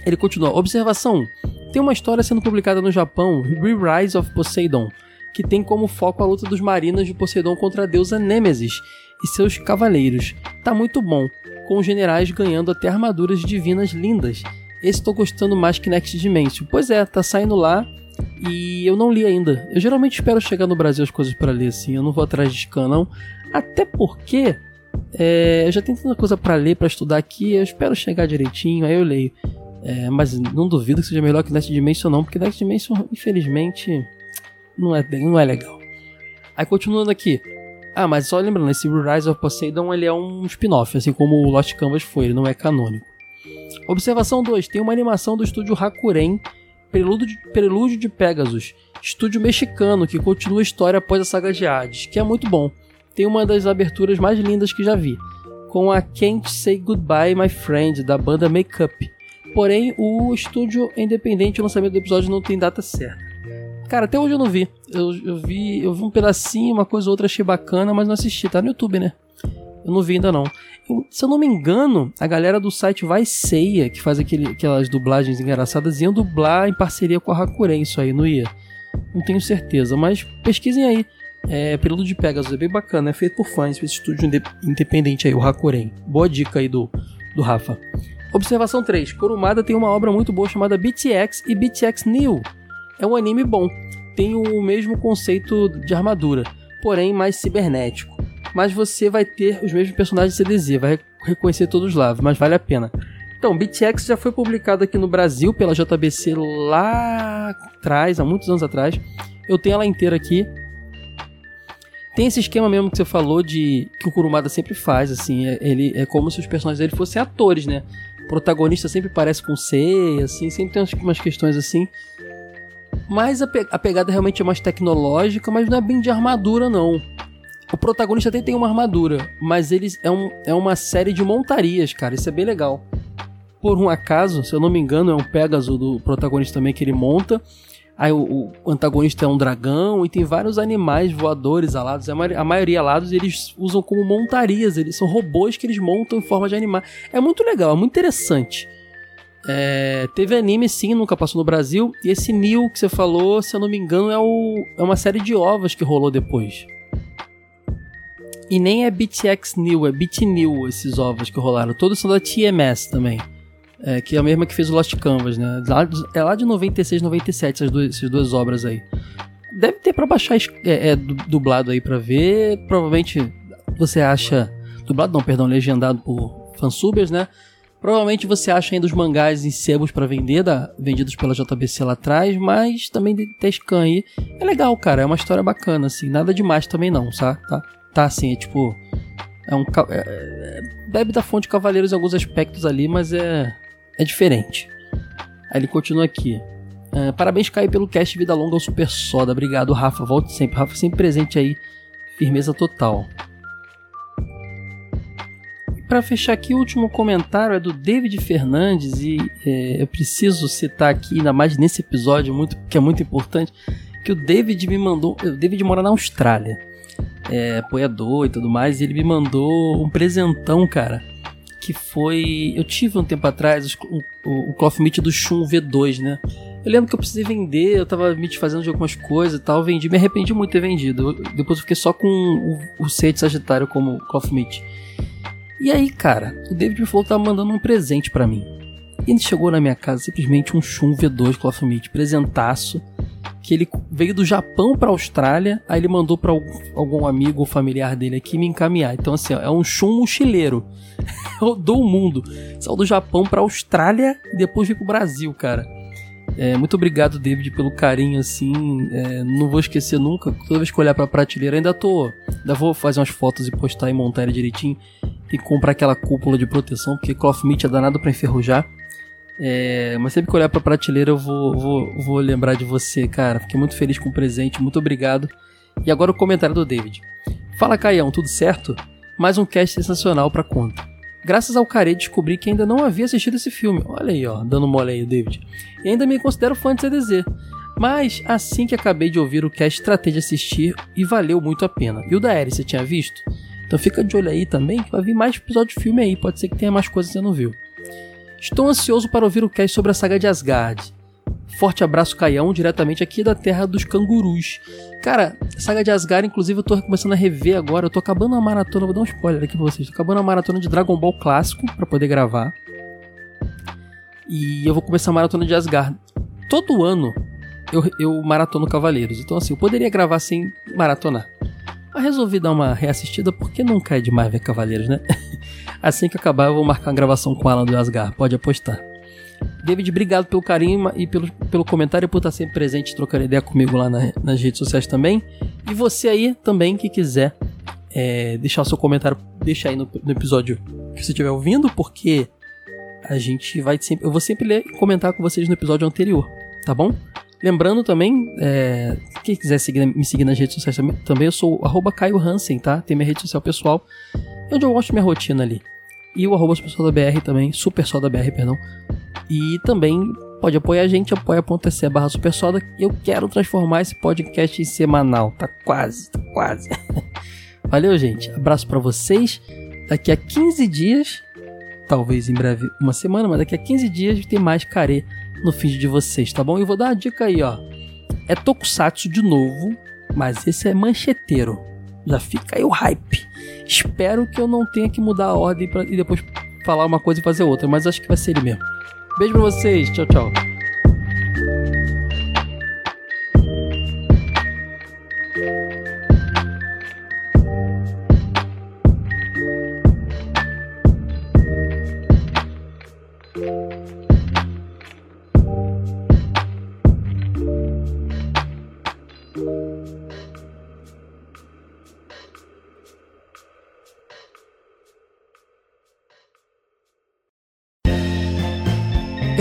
Ele continua. Observação tem uma história sendo publicada no Japão, Re-Rise of Poseidon, que tem como foco a luta dos marinas de Poseidon contra a deusa Nêmesis e seus cavaleiros. Tá muito bom, com os generais ganhando até armaduras divinas lindas. Esse tô gostando mais que Next Dimension. Pois é, tá saindo lá e eu não li ainda. Eu geralmente espero chegar no Brasil as coisas para ler assim, eu não vou atrás de scan não. Até porque é, eu já tenho tanta coisa para ler, para estudar aqui, eu espero chegar direitinho, aí eu leio. É, mas não duvido que seja melhor que Next Dimension não, porque Next Dimension, infelizmente, não é, não é legal. Aí continuando aqui. Ah, mas só lembrando, esse Rise of Poseidon ele é um spin-off, assim como o Lost Canvas foi, ele não é canônico. Observação 2. Tem uma animação do estúdio Hakuren, Prelúdio de, Prelúdio de Pegasus, estúdio mexicano que continua a história após a saga de Hades, que é muito bom. Tem uma das aberturas mais lindas que já vi, com a Can't Say Goodbye My Friend, da banda Makeup Porém, o estúdio independente, o lançamento do episódio não tem data certa. Cara, até hoje eu não vi. Eu, eu vi. Eu vi um pedacinho, uma coisa ou outra, achei bacana, mas não assisti. Tá no YouTube, né? Eu não vi ainda não. Eu- se eu não me engano, a galera do site Vai Ceia, que faz aquele, aquelas dublagens engraçadas, iam dublar em parceria com a Hakuren, isso aí, não ia? Não tenho certeza, mas pesquisem aí. É, Período de Pegasus é bem bacana, é feito por fãs, esse estúdio inde- independente aí, o Hakuren. Boa dica aí do, do Rafa. Observação 3. Kurumada tem uma obra muito boa chamada BTX e BTX New. É um anime bom. Tem o mesmo conceito de armadura, porém mais cibernético. Mas você vai ter os mesmos personagens de CDZ, vai reconhecer todos lá, mas vale a pena. Então, BTX já foi publicado aqui no Brasil pela JBC lá atrás, há muitos anos atrás. Eu tenho ela inteira aqui. Tem esse esquema mesmo que você falou de que o Kurumada sempre faz, assim, é- ele é como se os personagens dele fossem atores, né? Protagonista sempre parece com C, assim, sempre tem umas, umas questões assim. Mas a, pe- a pegada realmente é mais tecnológica, mas não é bem de armadura, não. O protagonista até tem uma armadura, mas eles é, um, é uma série de montarias, cara. Isso é bem legal. Por um acaso, se eu não me engano, é um Pegasus do protagonista também que ele monta. Aí o, o antagonista é um dragão e tem vários animais voadores alados. A, maioria- alados eles usam como montarias. Eles são robôs que eles montam em forma de animais. É muito legal, é muito interessante. É, teve anime sim, nunca passou no Brasil. E esse New que você falou, se eu não me engano, é, o, é uma série de ovos que rolou depois. E nem é BTX New, é BT New esses ovos que rolaram. Todos são da TMS também. É, que é a mesma que fez o Lost Canvas, né? Lá é lá de 96, 97, essas duas, essas duas obras aí. Deve ter pra baixar é, é, du- dublado aí pra ver. Provavelmente você acha. Dublado não, perdão, legendado por fansubers, né? Provavelmente você acha ainda os mangás em sebos pra vender, da, vendidos pela JBC lá atrás, mas também ter scan aí. É legal, cara, é uma história bacana, assim, nada demais também não, tá? Tá, tá assim, é tipo. É um. é- é- bebe da fonte Cavaleiros em alguns aspectos ali, mas é. É diferente. Aí ele continua aqui. É, parabéns, Caio, pelo cast Vida Longa ao Super Soda. Obrigado, Rafa. Volte sempre. Rafa sempre presente aí. Firmeza total. Para fechar aqui, o último comentário é do David Fernandes e é, eu preciso citar aqui, ainda mais nesse episódio, muito, que é muito importante, que o David me mandou. O David mora na Austrália, é apoiador e tudo mais, e ele me mandou um presentão, cara, que foi. Eu tive um tempo atrás o, o, o Cloth Meat do Shun V2, né? Eu lembro que eu precisei vender, eu tava me desfazendo de algumas coisas e tal, vendi, me arrependi muito de ter vendido. Eu- depois eu fiquei só com o, o Seite Sagitário como Cloth Meat. E aí, cara, o David me falou que tava mandando um presente pra mim. E chegou na minha casa simplesmente um Shun V2 Cloth Meat, presentaço, que ele veio do Japão pra Austrália, aí ele mandou pra algum, amigo ou familiar dele aqui me encaminhar. Então, assim, ó, é um Shun mochileiro. Rodou o mundo. Saiu do Japão pra Austrália e depois veio pro Brasil, cara. É, muito obrigado, David, pelo carinho, assim. é, não vou esquecer nunca. Toda vez que olhar pra prateleira, ainda tô. Ainda vou fazer umas fotos e postar e montar ele direitinho. Tem que comprar aquela cúpula de proteção, porque cloth meat é danado pra enferrujar. É, mas sempre que olhar pra prateleira, eu vou, vou, vou lembrar de você, cara. Fiquei muito feliz com o presente, muito obrigado. E agora o comentário do David. Fala, Caião, tudo certo? Mais um cast sensacional pra conta. Graças ao Care descobri que ainda não havia assistido esse filme. Olha aí, ó, dando mole aí, David. E ainda me considero fã de CDZ. Mas assim que acabei de ouvir o cast, tratei de assistir e valeu muito a pena. E o da Eri, você tinha visto? Então fica de olho aí também, que vai vir mais episódio de filme aí. Pode ser que tenha mais coisas que você não viu. Estou ansioso para ouvir o cast sobre a saga de Asgard. Forte abraço, Caião, diretamente aqui da terra dos cangurus. Cara, saga de Asgard, inclusive, eu tô começando a rever agora. Eu tô acabando a maratona, vou dar um spoiler aqui pra vocês. Tô acabando a maratona de Dragon Ball clássico para poder gravar. E eu vou começar a maratona de Asgard. Todo ano eu, eu maratono Cavaleiros. Então, assim, eu poderia gravar sem maratonar. Mas resolvi dar uma reassistida porque nunca é demais ver Cavaleiros, né? assim que acabar, eu vou marcar uma gravação com Alan do Asgard. Pode apostar. David, obrigado pelo carinho e pelo, pelo comentário por estar sempre presente, trocando ideia comigo lá na- nas redes sociais também. E você aí também que quiser é, deixar o seu comentário, deixa aí no, no episódio que você estiver ouvindo, porque a gente vai sempre. Eu vou sempre ler e comentar com vocês no episódio anterior, tá bom? Lembrando também, é, quem quiser seguir- me seguir nas redes sociais também, eu sou o Caio Hansen, tá? Tem minha rede social pessoal, onde eu mostro minha rotina ali. E o arroba também, Super Soda BR, perdão. E também pode apoiar a gente, apoia.se barra Super Soda. Eu quero transformar esse podcast em semanal. Tá quase, tá quase. Valeu, gente. Abraço pra vocês. Daqui a 15 dias, talvez em breve uma semana, mas daqui a 15 dias tem mais carê no feed de vocês, tá bom? E vou dar uma dica aí, ó. É Tokusatsu de novo, mas esse é mancheteiro. Já fica aí o hype. Espero que eu não tenha que mudar a ordem pra, e depois falar uma coisa e fazer outra, mas acho que vai ser ele mesmo. Beijo pra vocês, tchau, tchau.